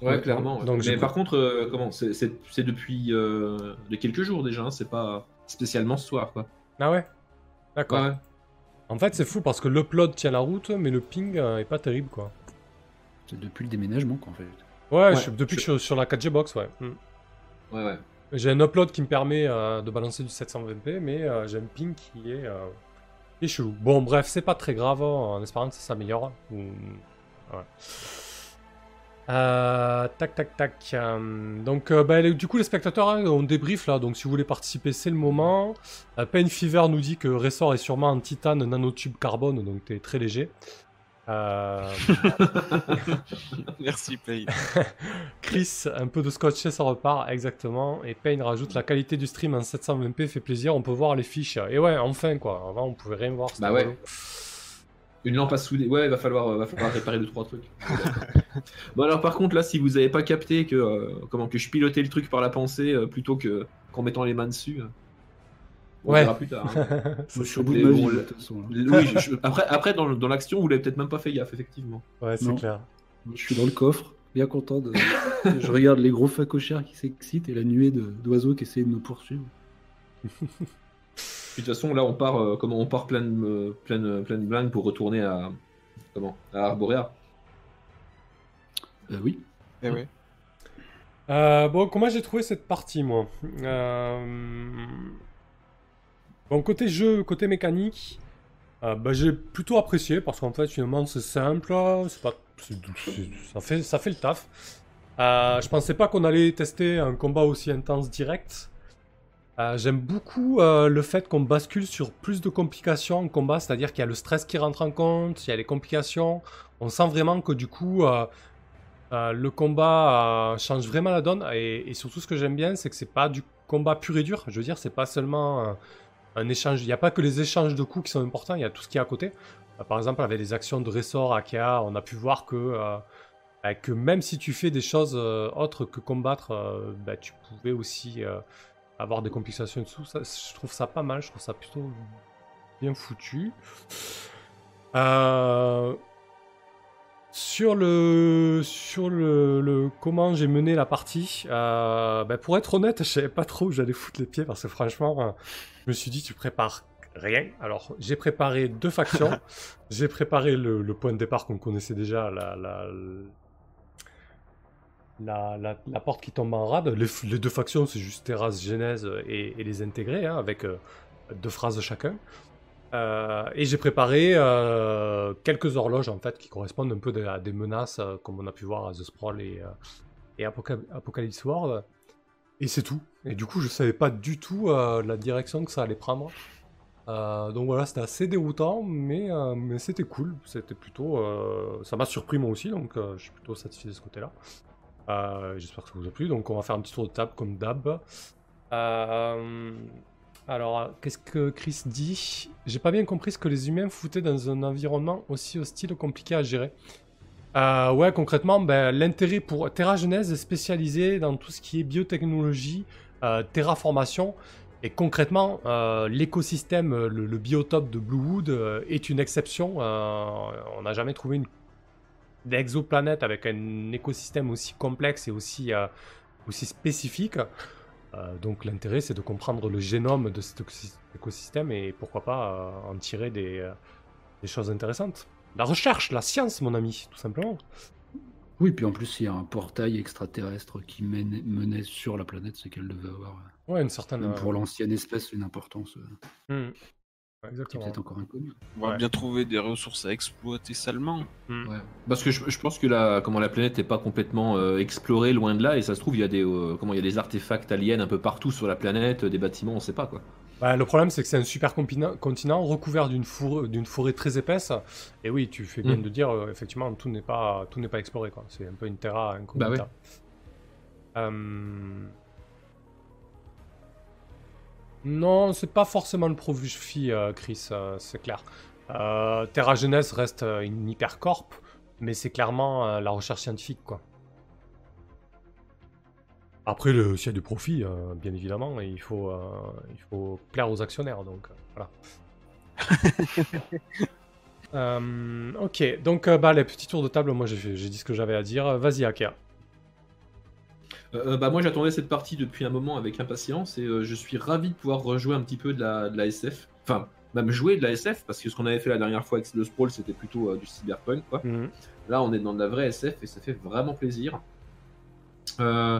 Ouais, Ouais, clairement. ouais. donc j'ai mais par contre, euh, comment C'est depuis euh, de quelques jours déjà, hein, c'est pas spécialement ce soir, quoi. Ah ouais? D'accord. Ouais. En fait, c'est fou parce que l'upload tient la route, mais le ping euh, est pas terrible, quoi. C'est depuis le déménagement qu'en fait. Ouais, Ouais, je- depuis que je suis sur la 4G box, ouais. Hmm. Ouais, ouais. J'ai un upload qui me permet euh, de balancer du 720p, mais euh, j'ai un ping qui est, euh, qui est chelou. Bon, bref, c'est pas très grave, en espérant que ça s'améliore. Ou- Ouais. Euh, tac, tac, tac. euh, donc, euh, bah, les- du coup, les spectateurs, hein, on débrief là. Donc, si vous voulez participer, c'est le moment. Euh, Pain Fever nous dit que Ressort est sûrement en titane nanotube carbone, donc t'es très léger. Euh, Merci, Pay. Chris, un peu de scotché, ça repart, exactement. Et Payne rajoute la qualité du stream en 720p fait plaisir, on peut voir les fiches. Et ouais, enfin quoi, avant on pouvait rien voir. Bah ouais. Une lampe à souder. Ouais, va falloir, euh, va falloir réparer deux trois trucs. bon alors par contre là, si vous avez pas capté que euh, comment que je pilotais le truc par la pensée euh, plutôt que qu'en mettant les mains dessus, euh, on Ouais. verra plus tard. hein. Moi, je suis au bout de ma vie, de toute façon. oui, je- je- après, après dans, dans l'action, vous l'avez peut-être même pas fait gaffe, effectivement. Ouais, c'est clair. Je suis dans le coffre, bien content de. je regarde les gros facochères qui s'excitent et la nuée d'oiseaux qui essayent de nous poursuivre. Puis, de toute façon, là, on part, euh, comment on part plein de, euh, plein de, plein de blingues pour retourner à comment à Arborea. Euh, oui. Eh. Euh, bon, comment j'ai trouvé cette partie, moi? Euh, Bon, côté jeu, côté mécanique, euh, bah, j'ai plutôt apprécié parce qu'en fait, finalement, c'est simple, c'est pas, ça, fait, ça fait le taf. Euh, je pensais pas qu'on allait tester un combat aussi intense direct. Euh, J'aime beaucoup euh, le fait qu'on bascule sur plus de complications en combat, c'est-à-dire qu'il y a le stress qui rentre en compte, il y a les complications. On sent vraiment que du coup, euh, le combat change vraiment la donne. Et, et surtout, ce que j'aime bien, c'est que c'est pas du combat pur et dur. Je veux dire, c'est pas seulement un échange. Il n'y a pas que les échanges de coups qui sont importants, il y a tout ce qui est à côté. Euh, par exemple, avec les actions de ressort, Akea, on a pu voir que, euh, bah, que même si tu fais des choses euh, autres que combattre, bah, tu pouvais aussi avoir des complications dessous. Je trouve ça pas mal, je trouve ça plutôt bien foutu. Euh, sur le sur le, le- comment j'ai mené la partie, euh, ben, pour être honnête, je savais pas trop où j'allais foutre les pieds parce que franchement, euh, je me suis dit tu prépares rien. Alors j'ai préparé deux factions, j'ai préparé le, le point de départ qu'on connaissait déjà, la, la, la, la- la porte qui tombe en rade. Les, deux factions, c'est juste Terrasse, Genèse et, et les intégrer, hein, avec euh, deux phrases chacun. Euh, et j'ai préparé euh, quelques horloges en fait qui correspondent un peu à des menaces euh, comme on a pu voir à The Sprawl et, et Apoca- Apocalypse World. Et c'est tout. Et du coup, je savais pas du tout la direction que ça allait prendre. Donc voilà, c'était assez déroutant, mais, mais c'était cool. C'était plutôt, ça m'a surpris moi aussi, donc je suis plutôt satisfait de ce côté-là. J'espère que ça vous a plu. Donc on va faire un petit tour de table comme d'hab. Alors, qu'est-ce que Chris dit? J'ai pas bien compris ce que les humains foutaient dans un environnement aussi hostile compliqué à gérer. Euh, ouais, concrètement, ben, l'intérêt pour Terra Genèse est spécialisé dans tout ce qui est biotechnologie, euh, terraformation. Et concrètement, euh, l'écosystème, le, biotope de Bluewood est une exception. On n'a jamais trouvé une, exoplanète avec un écosystème aussi complexe et aussi spécifique. Euh, donc l'intérêt, c'est de comprendre le génome de cet écosy- écosystème et pourquoi pas euh, en tirer des, euh, des choses intéressantes. La recherche, la science, mon ami, tout simplement. Oui, puis en plus, il y a un portail extraterrestre qui mène- menait sur la planète, c'est qu'elle devait avoir, Ouais, une certaine... même pour l'ancienne espèce, une importance euh, Ouais, qui est Exactement. peut-être encore inconnue. On va Ouais. bien trouver des ressources à exploiter salement. Ouais. Parce que je, je pense que la, comment la planète n'est pas complètement euh, explorée loin de là, et ça se trouve, il y, a des, euh, comment, il y a des artefacts aliens un peu partout sur la planète, des bâtiments, on sait pas quoi. Ouais, le problème, c'est que c'est un super continent recouvert d'une four- d'une forêt très épaisse. Et oui, tu fais bien Mm. de dire, euh, effectivement, tout n'est pas, tout n'est pas exploré. quoi. C'est un peu une terra incognita. Bah ouais. Non, c'est pas forcément le profit, euh, Chris, euh, c'est clair. Euh, Terra Jeunesse reste une hypercorp, mais c'est clairement la recherche scientifique, quoi. Après, le- s'il y a du profit, euh, bien évidemment, il faut, euh, il faut plaire aux actionnaires, donc voilà. Euh, ok, donc euh, bah, les petits tours de table, moi j'ai dit ce que j'avais à dire. Vas-y, Akia. Euh, bah moi j'attendais cette partie depuis un moment avec impatience et euh, je suis ravi de pouvoir rejouer un petit peu de la, de la SF. Enfin, même jouer de la SF parce que ce qu'on avait fait la dernière fois avec le Sprawl c'était plutôt euh, du cyberpunk quoi. Mhm. Là on est dans de la vraie SF et ça fait vraiment plaisir. Euh,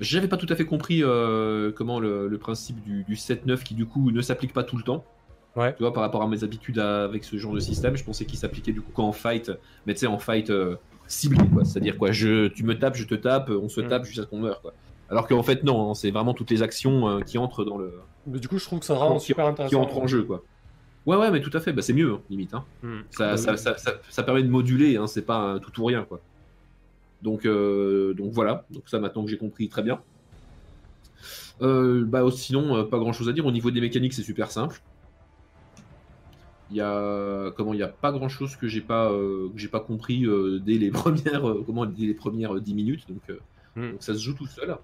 J'avais pas tout à fait compris euh, comment le, le principe du, du 7-9 qui du coup ne s'applique pas tout le temps. Ouais. Tu vois, par rapport à mes habitudes à- avec ce genre de système, je pensais qu'il s'appliquait du coup qu'en fight, mais tu sais, en fight euh, ciblé, quoi. C'est-à-dire quoi, je, tu me tapes, je te tape, on se Mm. tape jusqu'à ce qu'on meure, quoi. Alors qu'en fait, non, hein, c'est vraiment toutes les actions euh, qui entrent dans le. Mais du coup, je trouve que ça rend qui, super qui intéressant. entrent en jeu, quoi. Ouais, ouais, mais tout à fait, bah, c'est mieux, hein, limite. Hein. Mhm. Ça, Bah ça, ça, ça- ça permet de moduler, hein, c'est pas un tout ou rien, quoi. Donc, euh, donc voilà, donc ça maintenant que j'ai compris, très bien. Euh, bah, sinon, euh, pas grand chose à dire. Au niveau des mécaniques, c'est super simple. Il y a comment il y a pas grand chose que j'ai pas euh, que j'ai pas compris euh, dès les premières euh, comment dès les premières euh, 10 minutes donc, euh, Mm. donc ça se joue tout seul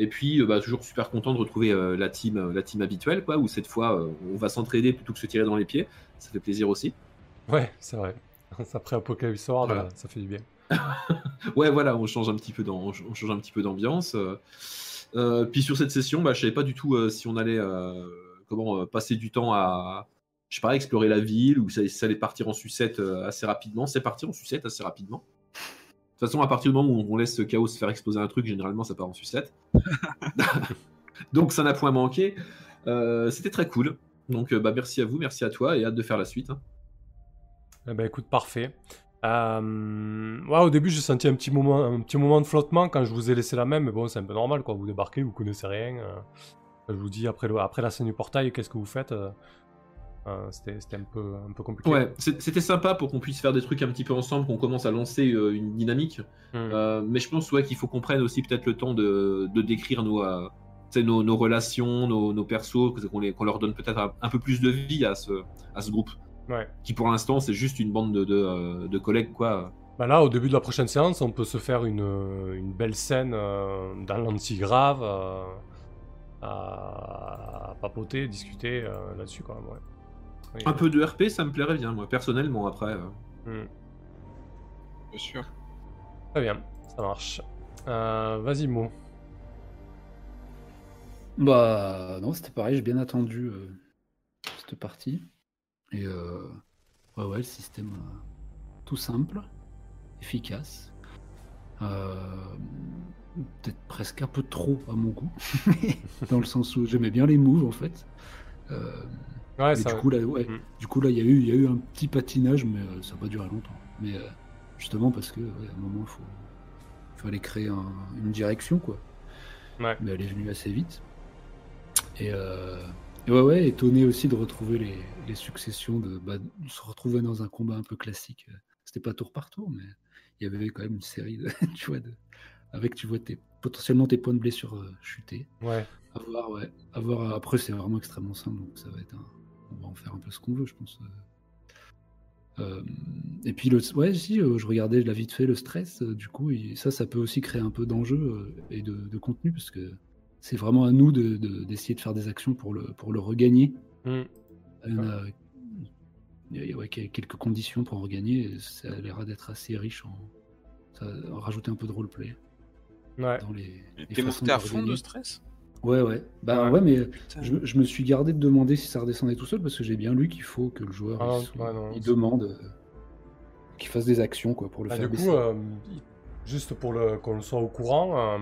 et puis bah, toujours super content de retrouver la team la team habituelle quoi où cette fois on va s'entraider plutôt que se tirer dans les pieds ça fait plaisir aussi Ouais, c'est vrai. Après Apocalypse World, Voilà. ça fait du bien. Ouais, voilà, on change un petit peu d'am- on change un petit peu d'ambiance. puis sur cette session, bah, je savais pas du tout si on allait comment passer du temps à, je sais pas, explorer la ville ou ça, ça allait partir en sucette euh, assez rapidement. C'est parti en sucette assez rapidement. De toute façon, à partir du moment où on laisse Chaos faire exploser un truc, généralement ça part en sucette. Donc ça n'a point manqué. Euh, C'était très cool. Donc euh, bah, merci à vous, merci à toi et hâte de faire la suite. hein. Eh ben écoute, parfait. Euh, ouais, au début, j'ai senti un petit, moment, un petit moment de flottement quand je vous ai laissé la main, mais bon, c'est un peu normal, quoi. Vous débarquez, vous connaissez rien. euh, je vous dis, après, le, après la scène du portail, qu'est-ce que vous faites euh, C'était c'était un peu, un peu compliqué. Ouais, c'était sympa pour qu'on puisse faire des trucs un petit peu ensemble, qu'on commence à lancer euh, une dynamique. Hmm. Euh, mais je pense ouais, qu'il faut qu'on prenne aussi peut-être le temps de, de décrire nos, euh, nos, nos relations, nos, nos persos, qu'on les- qu'on leur donne peut-être un, un peu plus de vie à ce, à ce groupe. Ouais. Qui pour l'instant c'est juste une bande de, de, de collègues quoi. Bah là, au début de la prochaine séance, on peut se faire une, une belle scène euh, dans l'antigrave. euh, à, papoter, discuter euh, là-dessus quand même. Ouais. Un peu de RP, ça me plairait bien, moi, personnellement, après. euh. Hmm. Bien sûr. Très bien, ça marche. Euh, Vas-y, Mo. Bah non, c'était pareil, j'ai bien attendu euh, cette partie. Et euh, ouais, ouais, le système euh, tout simple, efficace. Euh, Peut-être presque un peu trop à mon goût, dans le sens où j'aimais bien les moves en fait. Euh, Ouais, mais ça. du coup là, ouais, Mm. du coup là, il y a eu, il y a eu un petit patinage, mais euh, ça n'a pas duré longtemps. Mais euh, justement parce que ouais, à un moment, il faut, fallait créer un- une direction quoi. Ouais. Mais elle est venue assez vite. Et, euh, et ouais, ouais, étonné aussi de retrouver les, les successions, de, bah, de se retrouver dans un combat un peu classique. C'était pas tour par tour, mais il y avait quand même une série de, tu vois, de, avec tu vois tes, potentiellement tes points de blessure euh, chuter. Ouais. À voir, ouais. À voir, après, c'est vraiment extrêmement simple, donc ça va être un. On va en faire un peu ce qu'on veut, je pense. Euh, et puis, le, ouais, si, euh, je regardais la vite fait le stress, euh, du coup, il- ça, ça peut aussi créer un peu d'enjeu euh, et de, de contenu, parce que c'est vraiment à nous d'essayer de, d'essayer de faire des actions pour le, pour le regagner. Hmm. Il y en a, il y a ouais, quelques conditions pour en regagner, et ça a l'air d'être assez riche en. Ça a rajouté un peu de roleplay Ouais. dans les. Et les T'es façons monté à de fond de stress? Ouais, ouais. Bah Ouais. ouais, mais je, je me suis gardé de demander si ça redescendait tout seul parce que j'ai bien lu qu'il faut que le joueur Ah, il, soit- ouais, non, il c'est- demande euh, qu'il fasse des actions quoi pour le Bah, faire du baisser. coup, euh, juste pour le, qu'on soit au courant, euh,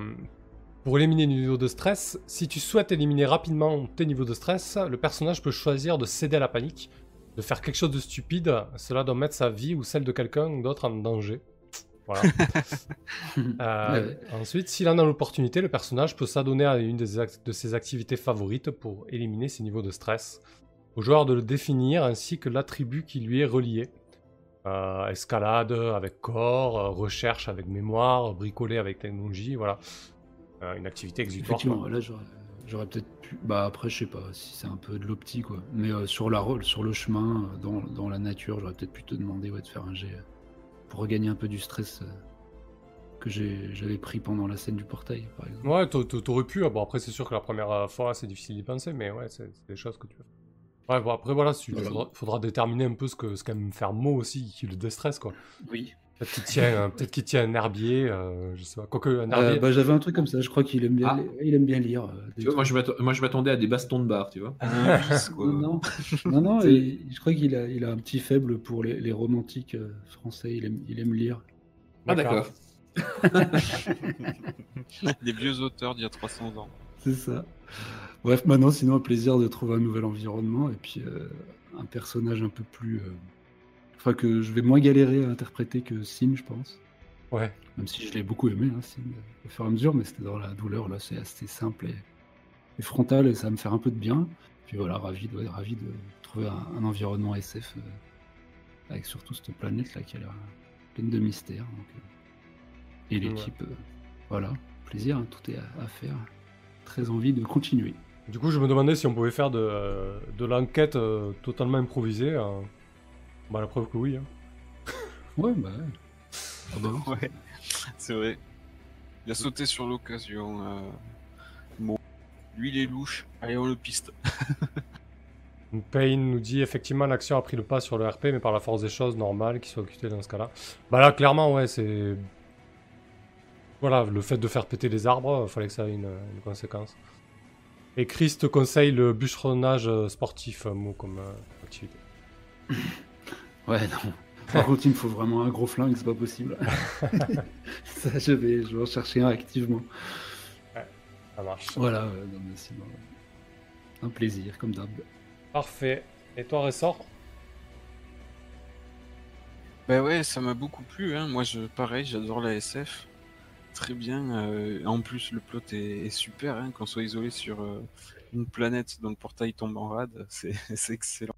pour éliminer les niveaux de stress, si tu souhaites éliminer rapidement tes niveaux de stress, le personnage peut choisir de céder à la panique, de faire quelque chose de stupide. Cela doit mettre sa vie ou celle de quelqu'un d'autre en danger. Voilà. Euh. Ensuite, s'il en a l'opportunité, le personnage peut s'adonner à une des de ses activités favorites pour éliminer ses niveaux de stress. Au joueur de le définir ainsi que l'attribut qui lui est relié. Euh, escalade avec corps, euh, recherche avec mémoire, bricoler avec technologie, voilà. Euh, une activité exutoire. Effectivement, là j'aurais, peut-être pu. Bah après, je sais pas si c'est un peu de l'opti quoi. Mais sur la sur le chemin, dans, dans la nature, j'aurais peut-être pu te demander ouais, de faire un jet pour regagner un peu du stress euh, que j'avais pris pendant la scène du portail, par exemple. Ouais, t'a- t'a- t'aurais pu. ah, Bon, après, c'est sûr que la première euh, fois, c'est difficile d'y penser, mais ouais, c'est c'est des choses que tu veux. Ouais, bon, après, voilà, il Voilà. faudra, faudra déterminer un peu ce que ce qu'aime faire Mo aussi, qui le déstresse, quoi. Oui. Peut-être qu'il tient, euh, un herbier, euh, je sais pas. Quoique, un herbier. Euh, bah, j'avais un truc comme ça. Je crois qu'il aime bien, Ah. il aime bien lire. euh, Tu vois, moi, je m'attendais à des bastons de bar, tu vois. Quoi. Non, non, et je crois qu'il a, il a un petit faible pour les, les romantiques euh, français. Il aime, il aime lire. Ah, d'accord. Des vieux auteurs d'il y a 300 ans. C'est ça. Bref, maintenant, sinon, un plaisir de trouver un nouvel environnement et puis euh, un personnage un peu plus. Enfin, que je vais moins galérer à interpréter que Sin, je pense. Ouais. Même si je l'ai beaucoup aimé, hein, euh, au fur et à mesure, mais c'était dans la douleur, là, c'est assez simple et, et frontal et ça va me faire un peu de bien. Puis voilà, ravi de, ouais, ravi de trouver un, un environnement SF euh, avec surtout cette planète là qui a l'air pleine de mystères. donc, euh, et l'équipe, euh, voilà, plaisir, hein, tout est à, à faire. Très envie de continuer. Du coup, je me demandais si on pouvait faire de, de l'enquête totalement improvisée. euh. Bah, la preuve que oui. hein. Ouais, bah ouais. Ah bah ouais. Ouais, c'est vrai. Il a sauté sur l'occasion. euh. Lui, il est louche. Allez, on le piste. Payne nous dit effectivement l'action a pris le pas sur le RP, mais par la force des choses, normal qu'il soit occupé dans ce cas-là. Bah là, clairement, ouais, c'est. Voilà, le fait de faire péter les arbres, il fallait que ça ait une, une conséquence. Et Chris te conseille le bûcheronnage euh, sportif, euh, mot comme euh, activité. Ouais, non. Par contre, il me faut vraiment un gros flingue, c'est pas possible. Ça, je vais, je vais en chercher un activement. Ça marche. Voilà, ouais, non, mais sinon, un plaisir, comme d'hab. Parfait. Et toi, Ressort? Bah ouais, ça m'a beaucoup plu. Hein. Moi, je, pareil, j'adore la SF. Très bien. euh, en plus, le plot est, est super. Hein, qu'on soit isolé sur euh, une planète dont le portail tombe en rade, c'est c'est excellent.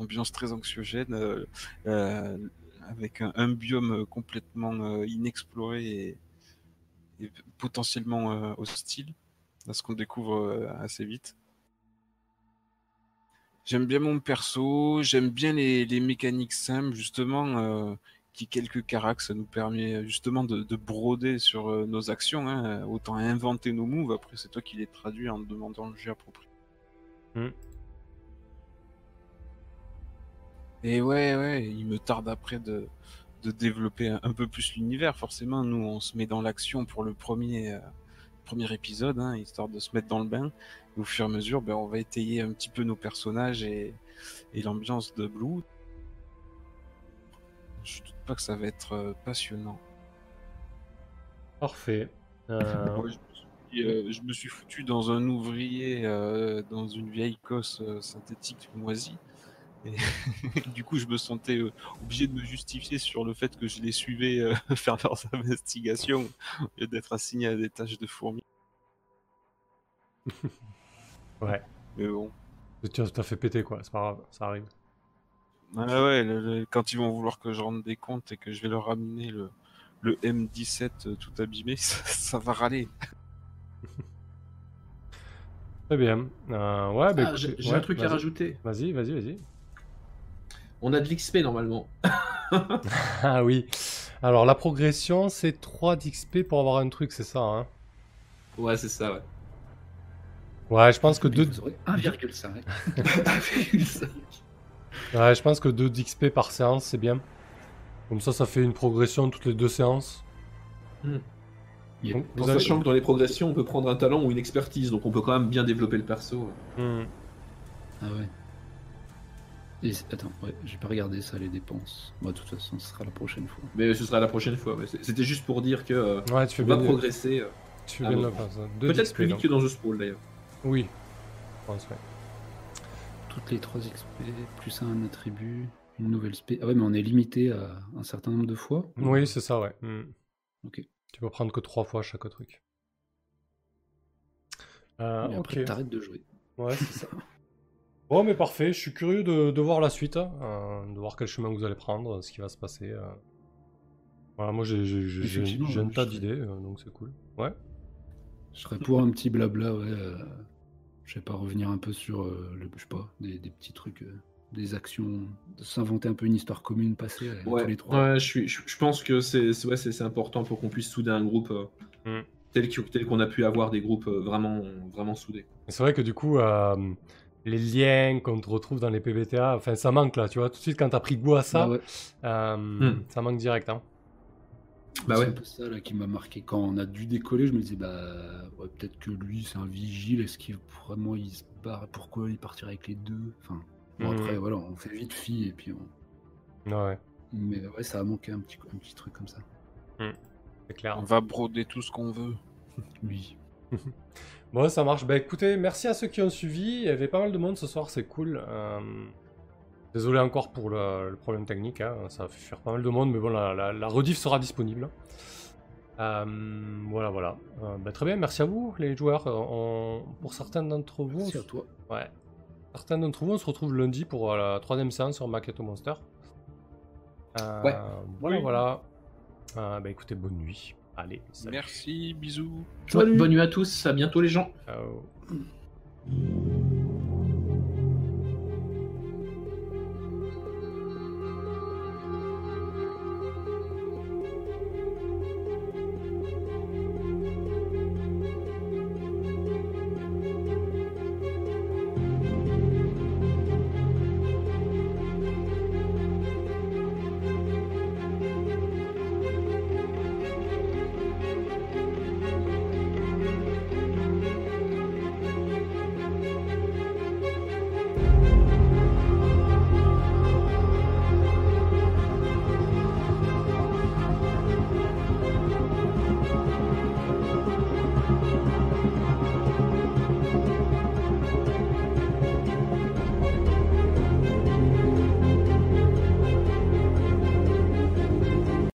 Ambiance très anxiogène, euh, euh, avec un, biome complètement euh, inexploré et, potentiellement hostile. Là, ce qu'on découvre assez vite. J'aime bien mon perso, j'aime bien les, mécaniques simples, justement, petit quelques caracs, ça nous permet justement de, de broder sur nos actions. Hein. Autant inventer nos moves, après c'est toi qui les traduis en demandant le jet approprié. Hmm. Et ouais, ouais, il me tarde après de, de développer un, un peu plus l'univers. Forcément, nous, on se met dans l'action pour le premier, euh, premier épisode, hein, histoire de se mettre dans le bain. Et au fur et à mesure, ben, on va étayer un petit peu nos personnages et, et l'ambiance de Blue. Je doute pas que ça va être euh, passionnant. Parfait. Euh, je, me suis, je me suis foutu dans un ouvrier, dans une vieille cosse synthétique moisie. Et du coup, je me sentais euh, obligé de me justifier sur le fait que je les suivais euh, faire leurs investigations au lieu d'être assigné à des tâches de fourmi. ouais. Mais bon. Tu t'as fait péter quoi, c'est pas grave, ça arrive. Ah ouais, le- le- quand ils vont vouloir que je rende des comptes et que je vais leur ramener le, le M17 euh, tout abîmé, ça, ça va râler. Très bien. Euh, ouais, bah, Ah, j'ai écoutez- j'ai ouais, un truc à rajouter. Vas-y, vas-y, vas-y. On a de l'XP normalement. Ah oui. Alors la progression, c'est 3 d'XP pour avoir un truc, c'est ça, hein? Ouais, c'est ça, ouais. Ouais, je pense que 2 Vous aurez 1,5. ouais, je pense que 2 d'XP par séance, c'est bien. Comme ça, ça fait une progression toutes les deux séances. Donc, En avez- sachant que dans les progressions, on peut prendre un talent ou une expertise, donc on peut quand même bien développer le perso. Hmm. Ah ouais. Et attends, ouais, j'ai pas regardé ça, les dépenses. Moi, de toute façon, ce sera la prochaine fois. Mais ce sera la prochaine fois. ouais. C'était juste pour dire que euh, Ouais, tu fais on bien. va progresser. euh, Tu fais bien Peut-être plus vite donc. que dans The Sprawl d'ailleurs. Oui. Je pense, ouais. Toutes les 3 XP, plus un attribut, une nouvelle spé. Ah ouais, mais on est limité à un certain nombre de fois Oui, c'est ça, ouais. Hmm. Ok. Tu peux prendre que 3 fois chaque truc. Euh, Mais ok. après, t'arrêtes de jouer. Ouais, c'est ça. Bon, mais parfait. Je suis curieux de, de voir la suite, hein, euh, de voir quel chemin vous allez prendre, ce qui va se passer. euh. Voilà, moi j'ai un ouais, tas d'idées, euh, donc c'est cool. Ouais. Je serais pour un petit blabla, ouais. euh, je sais pas, revenir un peu sur, euh, le, je sais pas, des, des petits trucs, euh, des actions, de s'inventer un peu une histoire commune passée euh, tous Ouais, les trois. ouais je, suis, je, je pense que c'est c'est- ouais, c'est- important pour qu'on puisse souder un groupe euh, Mm. tel qu'on a pu avoir des groupes vraiment, vraiment soudés. C'est vrai que du coup, euh, les liens qu'on te retrouve dans les PBTA, enfin ça manque là, tu vois. Tout de suite, quand t'as pris goût à ça, Bah ouais. euh, Hmm. ça manque direct. Hein. Bah c'est ouais. un peu ça là, qui m'a marqué. Quand on a dû décoller, je me disais, bah, ouais, peut-être que lui, c'est un vigile. Est-ce qu'il vraiment il se barre? Pourquoi il partirait avec les deux? Enfin, bon, Mhm. après, voilà, on fait vite fille et puis on... Ouais, Mais ouais, ça a manqué un petit, un petit truc comme ça. c'est clair. On va broder tout ce qu'on veut. Oui. Bon, ça marche. Bah écoutez, merci à ceux qui ont suivi. Il y avait pas mal de monde ce soir, c'est cool. Euh, Désolé encore pour le, le problème technique, hein. ça a fait fuir pas mal de monde, mais bon, la, la, la rediff sera disponible. Euh, voilà, voilà. Euh, bah, très bien, merci à vous les joueurs. Euh, on- Pour certains d'entre vous, Merci à toi. ouais. Certains d'entre vous, on se retrouve lundi pour la troisième séance sur Maquette Monster. Euh, Ouais. Voilà, Oui. voilà. Euh, bah écoutez, bonne nuit. Allez, salut. Merci, bisous. Bonne nuit à tous, à bientôt les gens. Ciao.